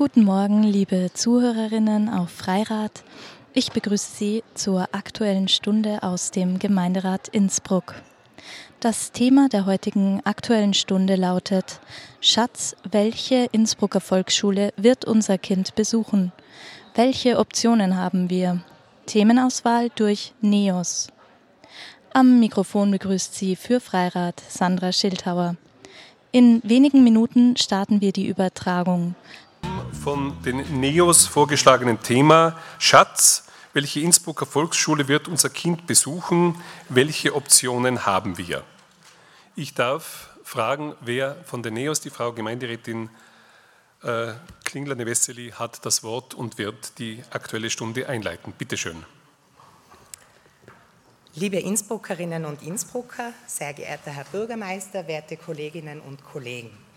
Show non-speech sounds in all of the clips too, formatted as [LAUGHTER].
Guten Morgen, liebe Zuhörerinnen auf Freirad. Ich begrüße Sie zur aktuellen Stunde aus dem Gemeinderat Innsbruck. Das Thema der heutigen aktuellen Stunde lautet Schatz, welche Innsbrucker Volksschule wird unser Kind besuchen? Welche Optionen haben wir? Themenauswahl durch NEOS. Am Mikrofon begrüßt Sie für Freirad Sandra Schildhauer. In wenigen Minuten starten wir die Übertragung von den NEOS vorgeschlagenen Thema Schatz, welche Innsbrucker Volksschule wird unser Kind besuchen? Welche Optionen haben wir? Ich darf fragen, wer von den NEOS, die Frau Gemeinderätin äh, Klingler-Nevesseli, hat das Wort und wird die aktuelle Stunde einleiten. Bitte schön. Liebe Innsbruckerinnen und Innsbrucker, sehr geehrter Herr Bürgermeister, werte Kolleginnen und Kollegen.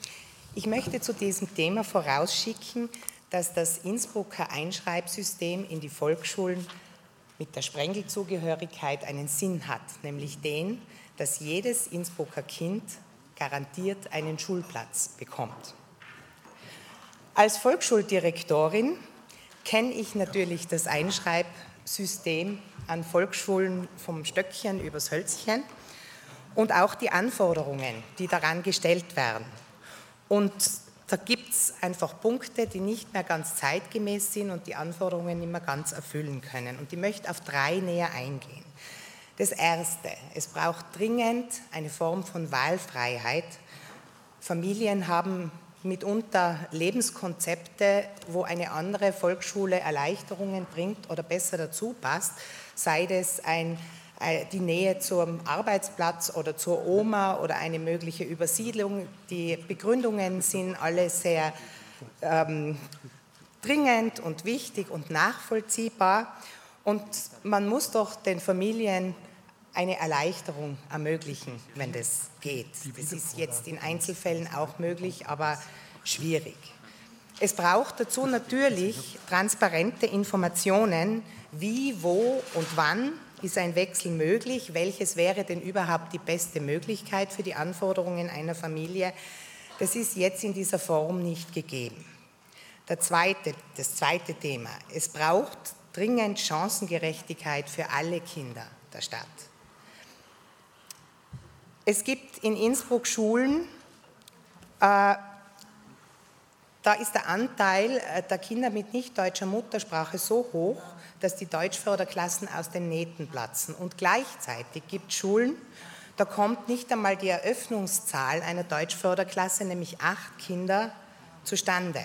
Ich möchte zu diesem Thema vorausschicken, dass das Innsbrucker Einschreibsystem in die Volksschulen mit der Sprengelzugehörigkeit einen Sinn hat, nämlich den, dass jedes Innsbrucker Kind garantiert einen Schulplatz bekommt. Als Volksschuldirektorin kenne ich natürlich das Einschreibsystem an Volksschulen vom Stöckchen übers Hölzchen und auch die Anforderungen, die daran gestellt werden. Und da gibt es einfach Punkte, die nicht mehr ganz zeitgemäß sind und die Anforderungen nicht mehr ganz erfüllen können. Und ich möchte auf drei näher eingehen. Das Erste, es braucht dringend eine Form von Wahlfreiheit. Familien haben mitunter Lebenskonzepte, wo eine andere Volksschule Erleichterungen bringt oder besser dazu passt, sei es ein die Nähe zum Arbeitsplatz oder zur Oma oder eine mögliche Übersiedlung. Die Begründungen sind alle sehr ähm, dringend und wichtig und nachvollziehbar. Und man muss doch den Familien eine Erleichterung ermöglichen, wenn das geht. Das ist jetzt in Einzelfällen auch möglich, aber schwierig. Es braucht dazu natürlich transparente Informationen, wie, wo und wann ist ein Wechsel möglich? Welches wäre denn überhaupt die beste Möglichkeit für die Anforderungen einer Familie? Das ist jetzt in dieser Form nicht gegeben. Zweite, das zweite Thema. Es braucht dringend Chancengerechtigkeit für alle Kinder der Stadt. Es gibt in Innsbruck Schulen, äh, da ist der Anteil äh, der Kinder mit nicht deutscher Muttersprache so hoch, dass die Deutschförderklassen aus den Nähten platzen. Und gleichzeitig gibt es Schulen, da kommt nicht einmal die Eröffnungszahl einer Deutschförderklasse, nämlich acht Kinder, zustande.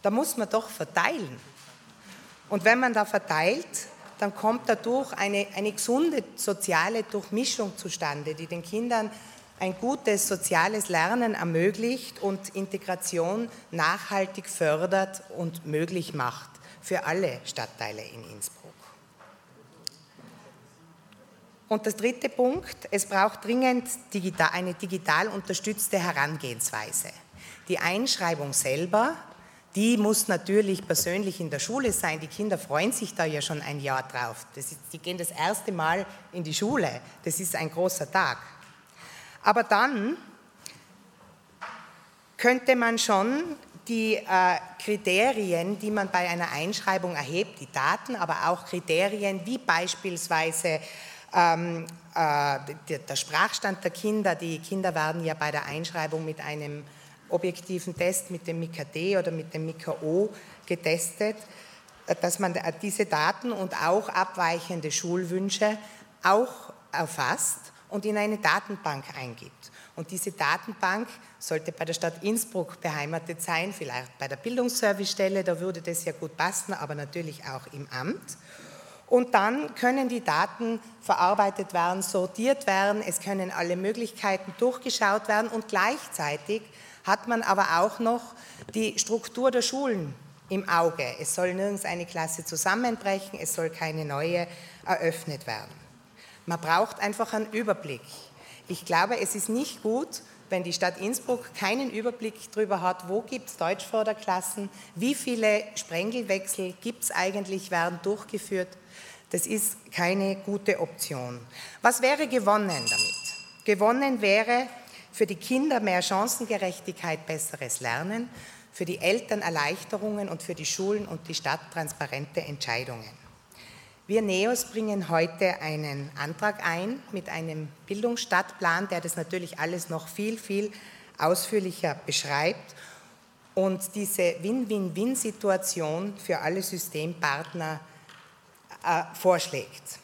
Da muss man doch verteilen. Und wenn man da verteilt, dann kommt dadurch eine, eine gesunde soziale Durchmischung zustande, die den Kindern ein gutes soziales Lernen ermöglicht und Integration nachhaltig fördert und möglich macht für alle Stadtteile in Innsbruck. Und der dritte Punkt, es braucht dringend digital, eine digital unterstützte Herangehensweise. Die Einschreibung selber, die muss natürlich persönlich in der Schule sein. Die Kinder freuen sich da ja schon ein Jahr drauf. Ist, die gehen das erste Mal in die Schule. Das ist ein großer Tag. Aber dann könnte man schon die äh, Kriterien, die man bei einer Einschreibung erhebt, die Daten, aber auch Kriterien wie beispielsweise ähm, äh, der Sprachstand der Kinder. Die Kinder werden ja bei der Einschreibung mit einem objektiven Test, mit dem MIKA-D oder mit dem MIKA-O getestet, äh, dass man äh, diese Daten und auch abweichende Schulwünsche auch erfasst und in eine Datenbank eingibt. Und diese Datenbank sollte bei der Stadt Innsbruck beheimatet sein, vielleicht bei der Bildungsservicestelle, da würde das ja gut passen, aber natürlich auch im Amt. Und dann können die Daten verarbeitet werden, sortiert werden, es können alle Möglichkeiten durchgeschaut werden und gleichzeitig hat man aber auch noch die Struktur der Schulen im Auge. Es soll nirgends eine Klasse zusammenbrechen, es soll keine neue eröffnet werden. Man braucht einfach einen Überblick. Ich glaube, es ist nicht gut, wenn die Stadt Innsbruck keinen Überblick darüber hat, wo gibt es Deutschförderklassen, wie viele Sprengelwechsel gibt es eigentlich, werden durchgeführt. Das ist keine gute Option. Was wäre gewonnen damit? Gewonnen wäre für die Kinder mehr Chancengerechtigkeit, besseres Lernen, für die Eltern Erleichterungen und für die Schulen und die Stadt transparente Entscheidungen. Wir NEOS bringen heute einen Antrag ein mit einem Bildungsstadtplan, der das natürlich alles noch viel, viel ausführlicher beschreibt und diese Win-Win-Win-Situation für alle Systempartner äh, vorschlägt.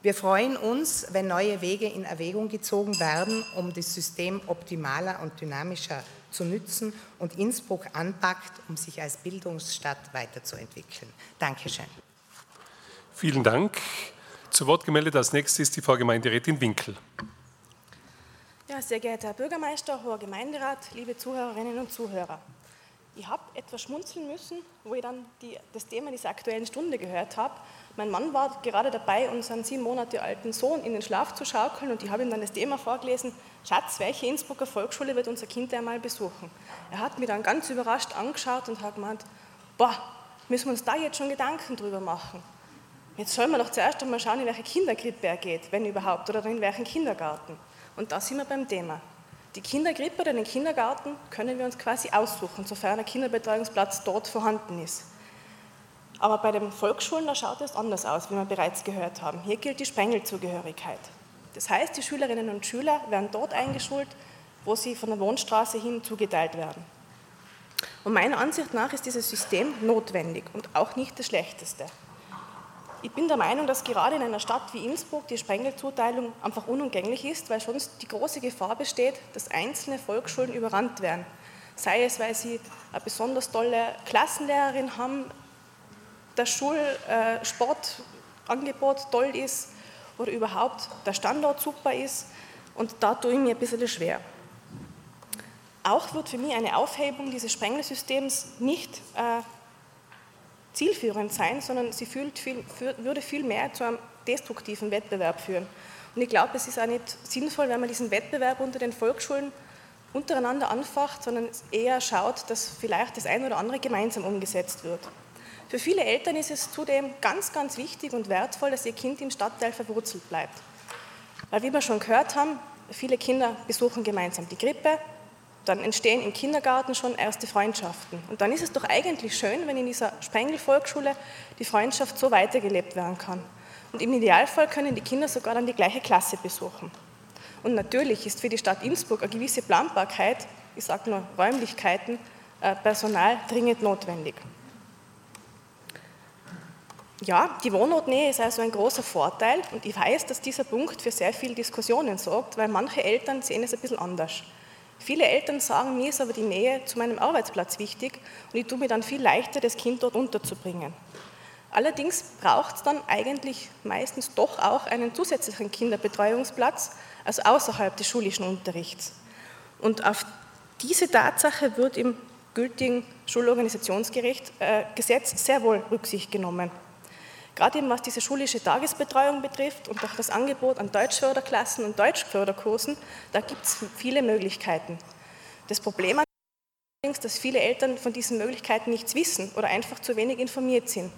Wir freuen uns, wenn neue Wege in Erwägung gezogen werden, um das System optimaler und dynamischer zu nützen und Innsbruck anpackt, um sich als Bildungsstadt weiterzuentwickeln. Dankeschön. Vielen Dank. Zu Wort gemeldet als nächstes ist die Frau Gemeinderätin Winkel. Ja, sehr geehrter Herr Bürgermeister, hoher Gemeinderat, liebe Zuhörerinnen und Zuhörer. Ich habe etwas schmunzeln müssen, wo ich dann die, das Thema dieser aktuellen Stunde gehört habe. Mein Mann war gerade dabei, unseren sieben Monate alten Sohn in den Schlaf zu schaukeln und ich habe ihm dann das Thema vorgelesen, Schatz, welche Innsbrucker Volksschule wird unser Kind einmal besuchen? Er hat mich dann ganz überrascht angeschaut und hat gemeint, boah, müssen wir uns da jetzt schon Gedanken drüber machen? Jetzt sollen wir doch zuerst einmal schauen, in welche Kinderkrippe er geht, wenn überhaupt, oder in welchen Kindergarten. Und da sind wir beim Thema. Die Kinderkrippe oder den Kindergarten können wir uns quasi aussuchen, sofern ein Kinderbetreuungsplatz dort vorhanden ist. Aber bei den Volksschulen, da schaut es anders aus, wie wir bereits gehört haben. Hier gilt die Sprengelzugehörigkeit. Das heißt, die Schülerinnen und Schüler werden dort eingeschult, wo sie von der Wohnstraße hin zugeteilt werden. Und meiner Ansicht nach ist dieses System notwendig und auch nicht das Schlechteste. Ich bin der Meinung, dass gerade in einer Stadt wie Innsbruck die Sprengelzuteilung einfach unumgänglich ist, weil sonst die große Gefahr besteht, dass einzelne Volksschulen überrannt werden. Sei es, weil sie eine besonders tolle Klassenlehrerin haben, das Schulsportangebot toll ist oder überhaupt der Standort super ist. Und da tue ich mir ein bisschen schwer. Auch wird für mich eine Aufhebung dieses Sprengelsystems nicht äh, zielführend sein, sondern sie viel, würde viel mehr zu einem destruktiven Wettbewerb führen. Und ich glaube, es ist auch nicht sinnvoll, wenn man diesen Wettbewerb unter den Volksschulen untereinander anfacht, sondern eher schaut, dass vielleicht das eine oder andere gemeinsam umgesetzt wird. Für viele Eltern ist es zudem ganz, ganz wichtig und wertvoll, dass ihr Kind im Stadtteil verwurzelt bleibt. Weil, wie wir schon gehört haben, viele Kinder besuchen gemeinsam die Krippe, dann entstehen im Kindergarten schon erste Freundschaften. Und dann ist es doch eigentlich schön, wenn in dieser Sprengel-Volksschule die Freundschaft so weitergelebt werden kann. Und im Idealfall können die Kinder sogar dann die gleiche Klasse besuchen. Und natürlich ist für die Stadt Innsbruck eine gewisse Planbarkeit, ich sage nur Räumlichkeiten, äh, Personal dringend notwendig. Ja, die Wohnortnähe ist also ein großer Vorteil und ich weiß, dass dieser Punkt für sehr viele Diskussionen sorgt, weil manche Eltern sehen es ein bisschen anders. Viele Eltern sagen, mir ist aber die Nähe zu meinem Arbeitsplatz wichtig und ich tue mir dann viel leichter, das Kind dort unterzubringen. Allerdings braucht es dann eigentlich meistens doch auch einen zusätzlichen Kinderbetreuungsplatz, also außerhalb des schulischen Unterrichts. Und auf diese Tatsache wird im gültigen Schulorganisationsgesetz äh, sehr wohl Rücksicht genommen. Gerade eben was diese schulische Tagesbetreuung betrifft und auch das Angebot an Deutschförderklassen und Deutschförderkursen, da gibt es viele Möglichkeiten. Das Problem ist, dass viele Eltern von diesen Möglichkeiten nichts wissen oder einfach zu wenig informiert sind.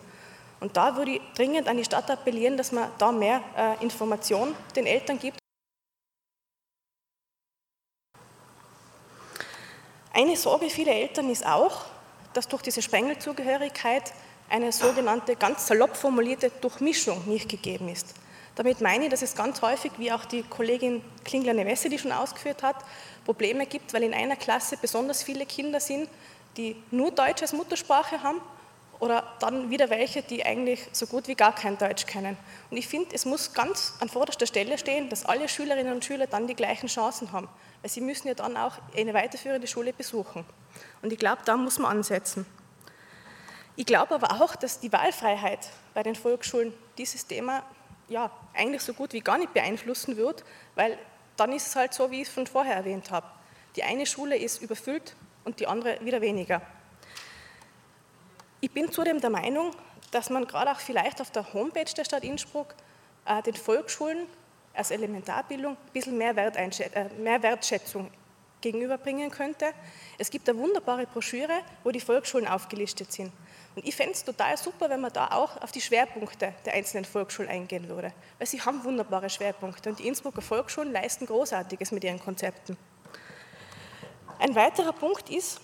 Und da würde ich dringend an die Stadt appellieren, dass man da mehr äh, Information den Eltern gibt. Eine Sorge vieler Eltern ist auch, dass durch diese Sprengelzugehörigkeit eine sogenannte, ganz salopp formulierte Durchmischung nicht gegeben ist. Damit meine ich, dass es ganz häufig, wie auch die Kollegin Klingler-Nevesse die schon ausgeführt hat, Probleme gibt, weil in einer Klasse besonders viele Kinder sind, die nur Deutsch als Muttersprache haben oder dann wieder welche, die eigentlich so gut wie gar kein Deutsch kennen. Und ich finde, es muss ganz an vorderster Stelle stehen, dass alle Schülerinnen und Schüler dann die gleichen Chancen haben, weil sie müssen ja dann auch eine weiterführende Schule besuchen. Und ich glaube, da muss man ansetzen. Ich glaube aber auch, dass die Wahlfreiheit bei den Volksschulen dieses Thema ja, eigentlich so gut wie gar nicht beeinflussen wird, weil dann ist es halt so, wie ich es von vorher erwähnt habe. Die eine Schule ist überfüllt und die andere wieder weniger. Ich bin zudem der Meinung, dass man gerade auch vielleicht auf der Homepage der Stadt Innsbruck äh, den Volksschulen als Elementarbildung ein bisschen mehr, äh, mehr Wertschätzung gegenüberbringen könnte. Es gibt eine wunderbare Broschüre, wo die Volksschulen aufgelistet sind. Und ich fände es total super, wenn man da auch auf die Schwerpunkte der einzelnen Volksschulen eingehen würde, weil sie haben wunderbare Schwerpunkte und die Innsbrucker Volksschulen leisten Großartiges mit ihren Konzepten. Ein weiterer Punkt ist,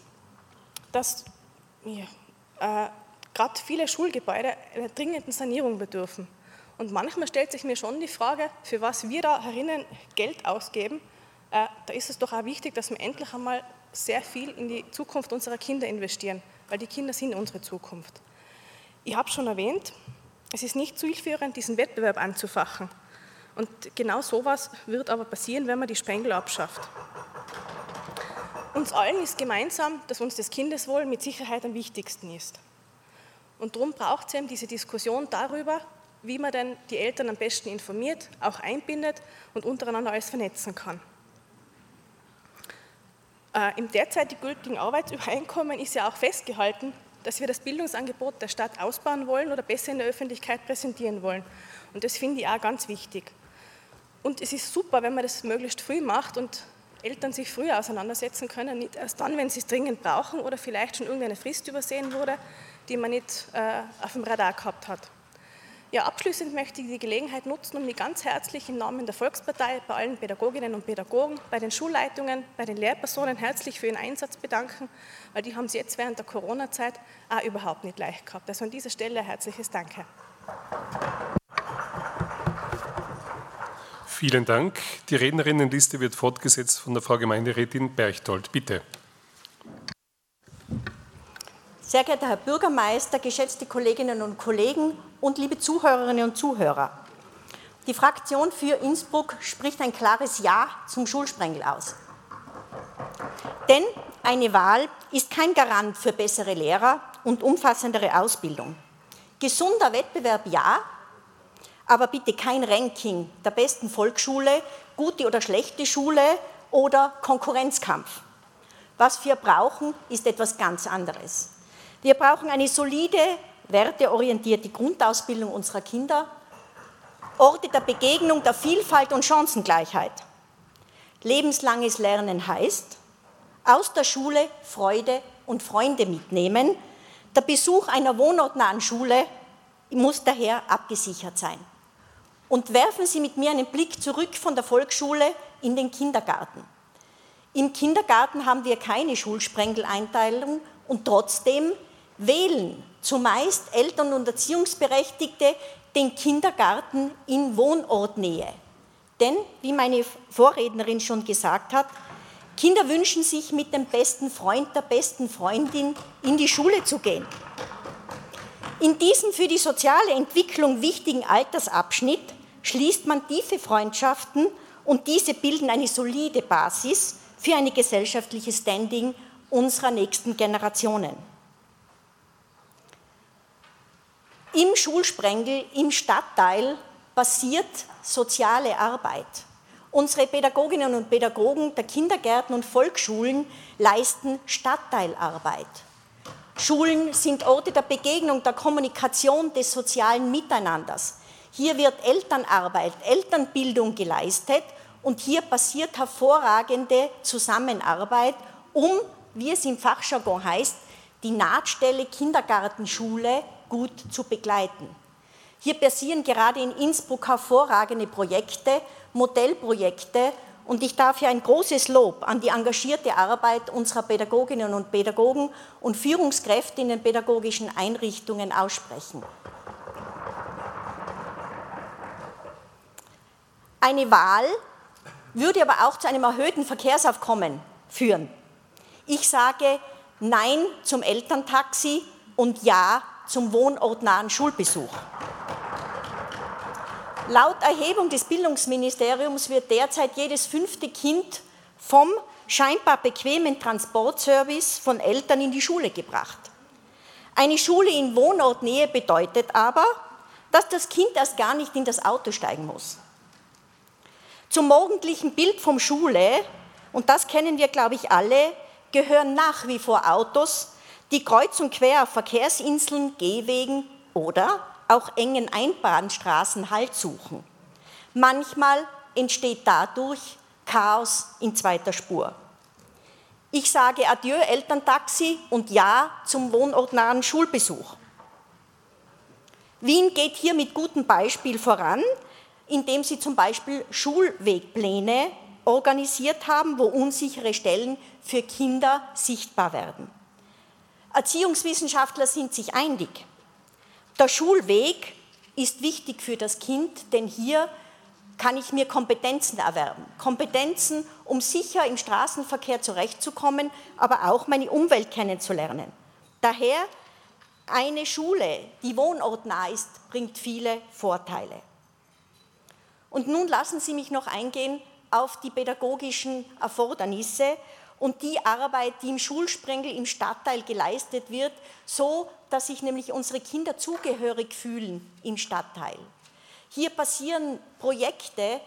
dass ja, äh, gerade viele Schulgebäude einer dringenden Sanierung bedürfen. Und manchmal stellt sich mir schon die Frage, für was wir da herinnen Geld ausgeben. Äh, da ist es doch auch wichtig, dass wir endlich einmal sehr viel in die Zukunft unserer Kinder investieren, weil die Kinder sind unsere Zukunft. Ich habe schon erwähnt, es ist nicht zielführend, diesen Wettbewerb anzufachen. Und genau sowas wird aber passieren, wenn man die Sprengel abschafft. Uns allen ist gemeinsam, dass uns das Kindeswohl mit Sicherheit am wichtigsten ist. Und darum braucht es eben diese Diskussion darüber, wie man denn die Eltern am besten informiert, auch einbindet und untereinander alles vernetzen kann. Äh, Im derzeitig gültigen Arbeitsübereinkommen ist ja auch festgehalten, dass wir das Bildungsangebot der Stadt ausbauen wollen oder besser in der Öffentlichkeit präsentieren wollen. Und das finde ich auch ganz wichtig. Und es ist super, wenn man das möglichst früh macht und Eltern sich früher auseinandersetzen können, nicht erst dann, wenn sie es dringend brauchen oder vielleicht schon irgendeine Frist übersehen wurde, die man nicht äh, auf dem Radar gehabt hat. Ja, abschließend möchte ich die Gelegenheit nutzen, um mich ganz herzlich im Namen der Volkspartei bei allen Pädagoginnen und Pädagogen, bei den Schulleitungen, bei den Lehrpersonen herzlich für ihren Einsatz bedanken, weil die haben es jetzt während der Corona-Zeit auch überhaupt nicht leicht gehabt. Also an dieser Stelle ein herzliches Danke. Vielen Dank. Die Rednerinnenliste wird fortgesetzt von der Frau Gemeinderätin Berchtold. Bitte. Sehr geehrter Herr Bürgermeister, geschätzte Kolleginnen und Kollegen und liebe Zuhörerinnen und Zuhörer. Die Fraktion für Innsbruck spricht ein klares Ja zum Schulsprengel aus. Denn eine Wahl ist kein Garant für bessere Lehrer und umfassendere Ausbildung. Gesunder Wettbewerb ja, aber bitte kein Ranking der besten Volksschule, gute oder schlechte Schule oder Konkurrenzkampf. Was wir brauchen, ist etwas ganz anderes. Wir brauchen eine solide, werteorientierte Grundausbildung unserer Kinder, Orte der Begegnung, der Vielfalt und Chancengleichheit. Lebenslanges Lernen heißt, aus der Schule Freude und Freunde mitnehmen. Der Besuch einer wohnortnahen Schule muss daher abgesichert sein. Und werfen Sie mit mir einen Blick zurück von der Volksschule in den Kindergarten. Im Kindergarten haben wir keine Schulsprengeleinteilung und trotzdem wählen zumeist Eltern und Erziehungsberechtigte den Kindergarten in Wohnortnähe. Denn, wie meine Vorrednerin schon gesagt hat, Kinder wünschen sich mit dem besten Freund, der besten Freundin in die Schule zu gehen. In diesem für die soziale Entwicklung wichtigen Altersabschnitt schließt man tiefe Freundschaften und diese bilden eine solide Basis für ein gesellschaftliches Standing unserer nächsten Generationen. Im Schulsprengel, im Stadtteil passiert soziale Arbeit. Unsere Pädagoginnen und Pädagogen der Kindergärten und Volksschulen leisten Stadtteilarbeit. Schulen sind Orte der Begegnung, der Kommunikation, des sozialen Miteinanders. Hier wird Elternarbeit, Elternbildung geleistet und hier passiert hervorragende Zusammenarbeit, um, wie es im Fachjargon heißt, die Nahtstelle Kindergartenschule gut zu begleiten. Hier passieren gerade in Innsbruck hervorragende Projekte, Modellprojekte und ich darf hier ein großes Lob an die engagierte Arbeit unserer Pädagoginnen und Pädagogen und Führungskräfte in den pädagogischen Einrichtungen aussprechen. Eine Wahl würde aber auch zu einem erhöhten Verkehrsaufkommen führen. Ich sage Nein zum Elterntaxi und Ja zum wohnortnahen Schulbesuch. Laut Erhebung des Bildungsministeriums wird derzeit jedes fünfte Kind vom scheinbar bequemen Transportservice von Eltern in die Schule gebracht. Eine Schule in Wohnortnähe bedeutet aber, dass das Kind erst gar nicht in das Auto steigen muss. Zum morgendlichen Bild vom Schule, und das kennen wir, glaube ich, alle, gehören nach wie vor Autos, die kreuz und quer auf Verkehrsinseln, Gehwegen oder auch engen Einbahnstraßen Halt suchen. Manchmal entsteht dadurch Chaos in zweiter Spur. Ich sage Adieu Elterntaxi und Ja zum wohnortnahen Schulbesuch. Wien geht hier mit gutem Beispiel voran, indem sie zum Beispiel Schulwegpläne organisiert haben, wo unsichere Stellen für Kinder sichtbar werden. Erziehungswissenschaftler sind sich einig. Der Schulweg ist wichtig für das Kind, denn hier kann ich mir Kompetenzen erwerben. Kompetenzen, um sicher im Straßenverkehr zurechtzukommen, aber auch meine Umwelt kennenzulernen. Daher eine Schule, die wohnortnah ist, bringt viele Vorteile. Und nun lassen Sie mich noch eingehen auf die pädagogischen Erfordernisse und die Arbeit, die im Schulsprengel im Stadtteil geleistet wird, so dass sich nämlich unsere Kinder zugehörig fühlen im Stadtteil. Hier passieren Projekte,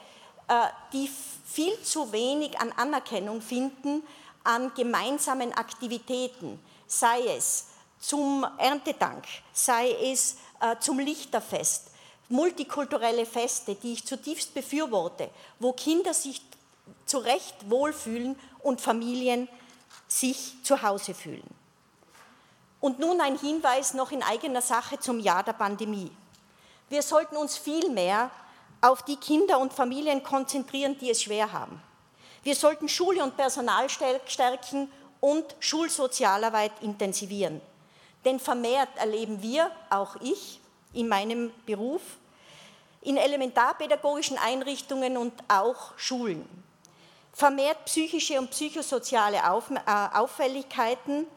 äh, die viel zu wenig an Anerkennung finden, an gemeinsamen Aktivitäten, sei es zum Erntedank, sei es äh, zum Lichterfest, multikulturelle Feste, die ich zutiefst befürworte, wo Kinder sich zu Recht wohlfühlen und Familien sich zu Hause fühlen. Und nun ein Hinweis noch in eigener Sache zum Jahr der Pandemie. Wir sollten uns viel mehr auf die Kinder und Familien konzentrieren, die es schwer haben. Wir sollten Schule und Personal stärken und Schulsozialarbeit intensivieren. Denn vermehrt erleben wir, auch ich in meinem Beruf, in elementarpädagogischen Einrichtungen und auch Schulen, vermehrt psychische und psychosoziale äh, Auffälligkeiten,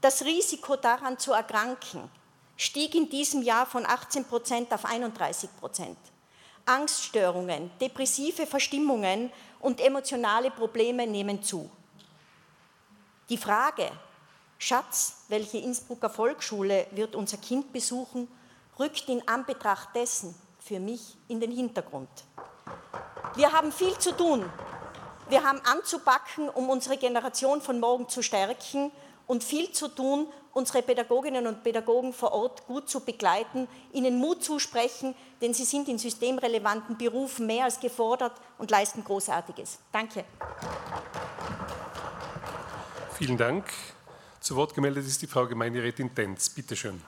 das Risiko daran zu erkranken, stieg in diesem Jahr von 18 Prozent auf 31 Prozent. Angststörungen, depressive Verstimmungen und emotionale Probleme nehmen zu. Die Frage, Schatz, welche Innsbrucker Volksschule wird unser Kind besuchen, rückt in Anbetracht dessen für mich in den Hintergrund. Wir haben viel zu tun. Wir haben anzupacken, um unsere Generation von morgen zu stärken und viel zu tun, unsere Pädagoginnen und Pädagogen vor Ort gut zu begleiten, ihnen Mut zusprechen, denn sie sind in systemrelevanten Berufen mehr als gefordert und leisten Großartiges. Danke. Vielen Dank. Zu Wort gemeldet ist die Frau Gemeinderätin Tenz. Bitte schön.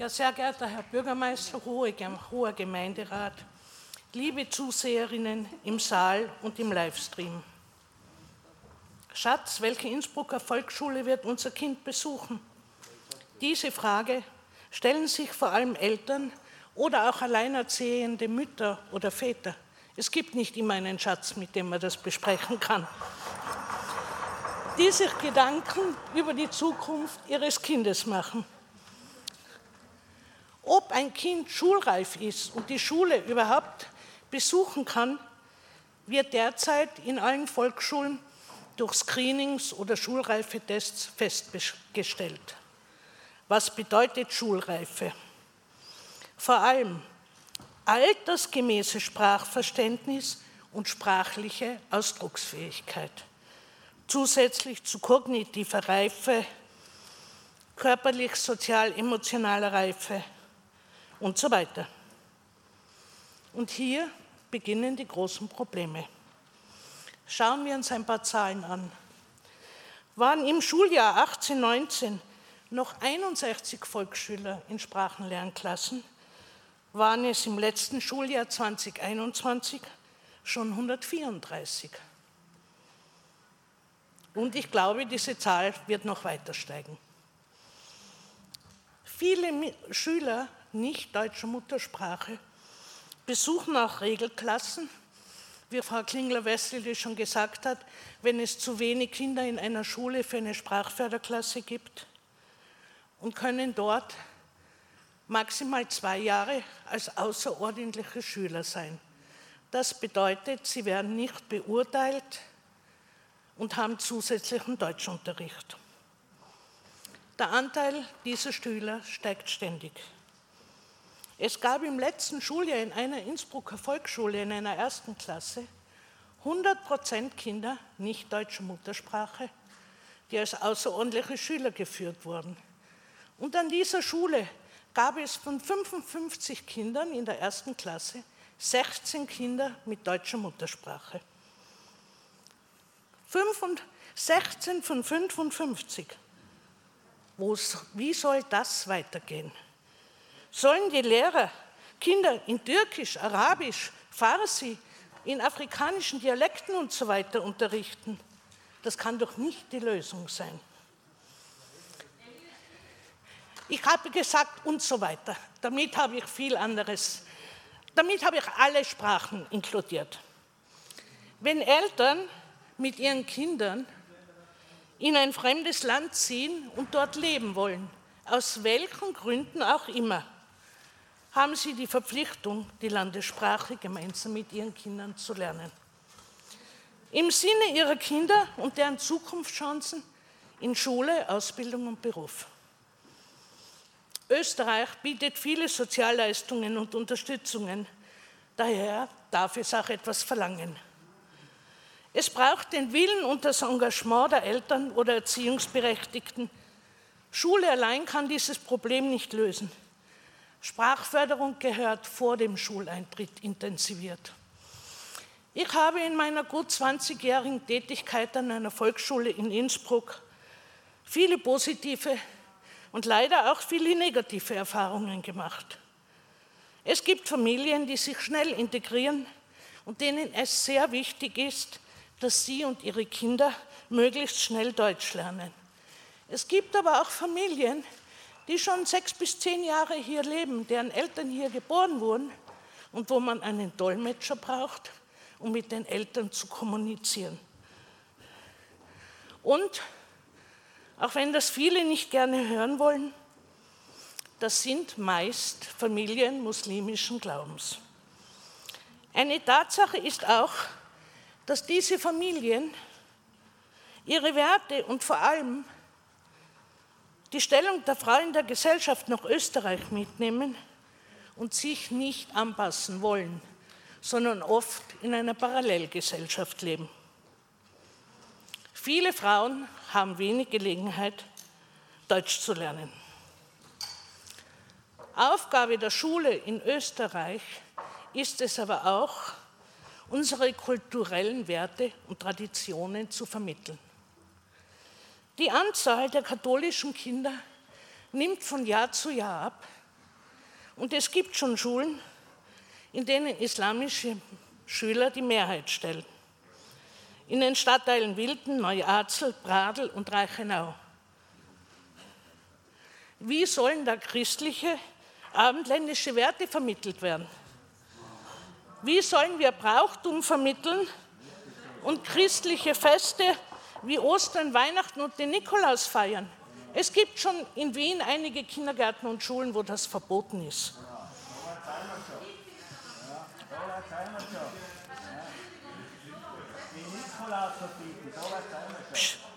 Ja, sehr geehrter Herr Bürgermeister, hoher Gemeinderat, liebe Zuseherinnen im Saal und im Livestream. Schatz, welche Innsbrucker Volksschule wird unser Kind besuchen? Diese Frage stellen sich vor allem Eltern oder auch alleinerziehende Mütter oder Väter. Es gibt nicht immer einen Schatz, mit dem man das besprechen kann. Die sich Gedanken über die Zukunft ihres Kindes machen. Ob ein Kind schulreif ist und die Schule überhaupt besuchen kann, wird derzeit in allen Volksschulen durch Screenings oder Schulreifetests festgestellt. Was bedeutet Schulreife? Vor allem altersgemäße Sprachverständnis und sprachliche Ausdrucksfähigkeit. Zusätzlich zu kognitiver Reife, körperlich-sozial-emotionaler Reife und so weiter. Und hier beginnen die großen Probleme. Schauen wir uns ein paar Zahlen an. Waren im Schuljahr 18-19 noch 61 Volksschüler in Sprachenlernklassen, waren es im letzten Schuljahr 2021 schon 134. Und ich glaube, diese Zahl wird noch weiter steigen. Viele Schüler nicht deutscher Muttersprache besuchen auch Regelklassen. Wie Frau Klingler-Wessel schon gesagt hat, wenn es zu wenig Kinder in einer Schule für eine Sprachförderklasse gibt und können dort maximal zwei Jahre als außerordentliche Schüler sein. Das bedeutet, sie werden nicht beurteilt und haben zusätzlichen Deutschunterricht. Der Anteil dieser Schüler steigt ständig. Es gab im letzten Schuljahr in einer Innsbrucker Volksschule in einer ersten Klasse 100 Prozent Kinder nicht deutscher Muttersprache, die als außerordentliche Schüler geführt wurden. Und an dieser Schule gab es von 55 Kindern in der ersten Klasse 16 Kinder mit deutscher Muttersprache. 16 von 55. wie soll das weitergehen? Sollen die Lehrer Kinder in Türkisch, Arabisch, Farsi in afrikanischen Dialekten und so weiter unterrichten. Das kann doch nicht die Lösung sein. Ich habe gesagt und so weiter. Damit habe ich viel anderes, damit habe ich alle Sprachen inkludiert. Wenn Eltern mit ihren Kindern in ein fremdes Land ziehen und dort leben wollen, aus welchen Gründen auch immer, haben sie die Verpflichtung, die Landessprache gemeinsam mit ihren Kindern zu lernen. Im Sinne ihrer Kinder und deren Zukunftschancen in Schule, Ausbildung und Beruf. Österreich bietet viele Sozialleistungen und Unterstützungen. Daher darf es auch etwas verlangen. Es braucht den Willen und das Engagement der Eltern oder Erziehungsberechtigten. Schule allein kann dieses Problem nicht lösen. Sprachförderung gehört vor dem Schuleintritt intensiviert. Ich habe in meiner gut 20-jährigen Tätigkeit an einer Volksschule in Innsbruck viele positive und leider auch viele negative Erfahrungen gemacht. Es gibt Familien, die sich schnell integrieren und denen es sehr wichtig ist, dass sie und ihre Kinder möglichst schnell Deutsch lernen. Es gibt aber auch Familien, die schon sechs bis zehn Jahre hier leben, deren Eltern hier geboren wurden und wo man einen Dolmetscher braucht, um mit den Eltern zu kommunizieren. Und auch wenn das viele nicht gerne hören wollen, das sind meist Familien muslimischen Glaubens. Eine Tatsache ist auch, dass diese Familien ihre Werte und vor allem die Stellung der Frau in der Gesellschaft nach Österreich mitnehmen und sich nicht anpassen wollen, sondern oft in einer Parallelgesellschaft leben. Viele Frauen haben wenig Gelegenheit, Deutsch zu lernen. Aufgabe der Schule in Österreich ist es aber auch, unsere kulturellen Werte und Traditionen zu vermitteln. Die Anzahl der katholischen Kinder nimmt von Jahr zu Jahr ab und es gibt schon Schulen, in denen islamische Schüler die Mehrheit stellen. In den Stadtteilen Wilden, Neuarzel, Bradl und Reichenau. Wie sollen da christliche, abendländische Werte vermittelt werden? Wie sollen wir Brauchtum vermitteln und christliche Feste wie Ostern, Weihnachten und den Nikolaus feiern? Es gibt schon in Wien einige Kindergärten und Schulen, wo das verboten ist.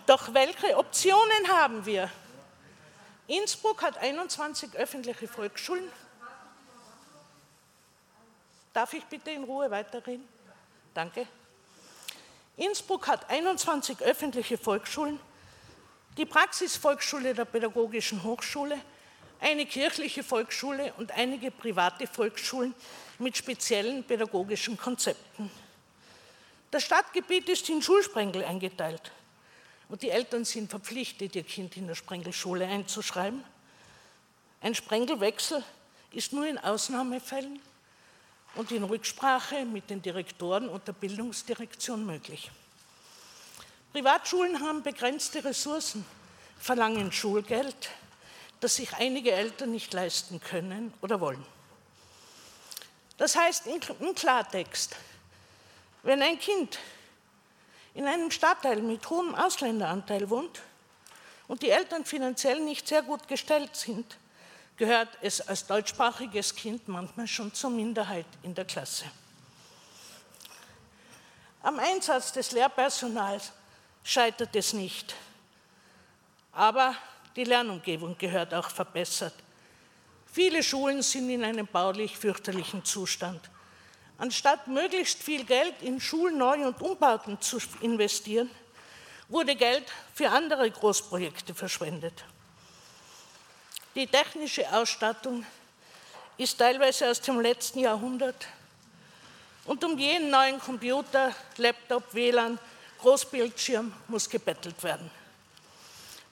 Doch welche Optionen haben wir? Innsbruck hat 21 öffentliche Volksschulen Darf ich bitte in Ruhe weiterreden? Danke. Innsbruck hat 21 öffentliche Volksschulen, die Praxisvolksschule der Pädagogischen Hochschule, eine kirchliche Volksschule und einige private Volksschulen mit speziellen pädagogischen Konzepten. Das Stadtgebiet ist in Schulsprengel eingeteilt und die Eltern sind verpflichtet, ihr Kind in der Sprengelschule einzuschreiben. Ein Sprengelwechsel ist nur in Ausnahmefällen und in Rücksprache mit den Direktoren und der Bildungsdirektion möglich. Privatschulen haben begrenzte Ressourcen, verlangen Schulgeld, das sich einige Eltern nicht leisten können oder wollen. Das heißt im Klartext, wenn ein Kind in einem Stadtteil mit hohem Ausländeranteil wohnt und die Eltern finanziell nicht sehr gut gestellt sind, gehört es als deutschsprachiges Kind manchmal schon zur Minderheit in der Klasse. Am Einsatz des Lehrpersonals scheitert es nicht, aber die Lernumgebung gehört auch verbessert. Viele Schulen sind in einem baulich fürchterlichen Zustand. Anstatt möglichst viel Geld in Schulneu- und Umbauten zu investieren, wurde Geld für andere Großprojekte verschwendet. Die technische Ausstattung ist teilweise aus dem letzten Jahrhundert und um jeden neuen Computer, Laptop, WLAN, Großbildschirm muss gebettelt werden.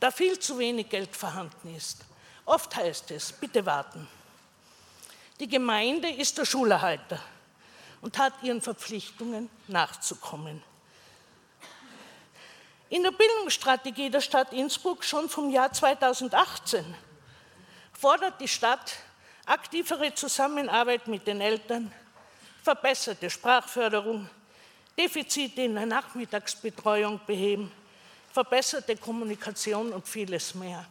Da viel zu wenig Geld vorhanden ist. Oft heißt es, bitte warten. Die Gemeinde ist der Schulerhalter und hat ihren Verpflichtungen nachzukommen. In der Bildungsstrategie der Stadt Innsbruck schon vom Jahr 2018 fordert die Stadt aktivere Zusammenarbeit mit den Eltern, verbesserte Sprachförderung, Defizite in der Nachmittagsbetreuung beheben, verbesserte Kommunikation und vieles mehr.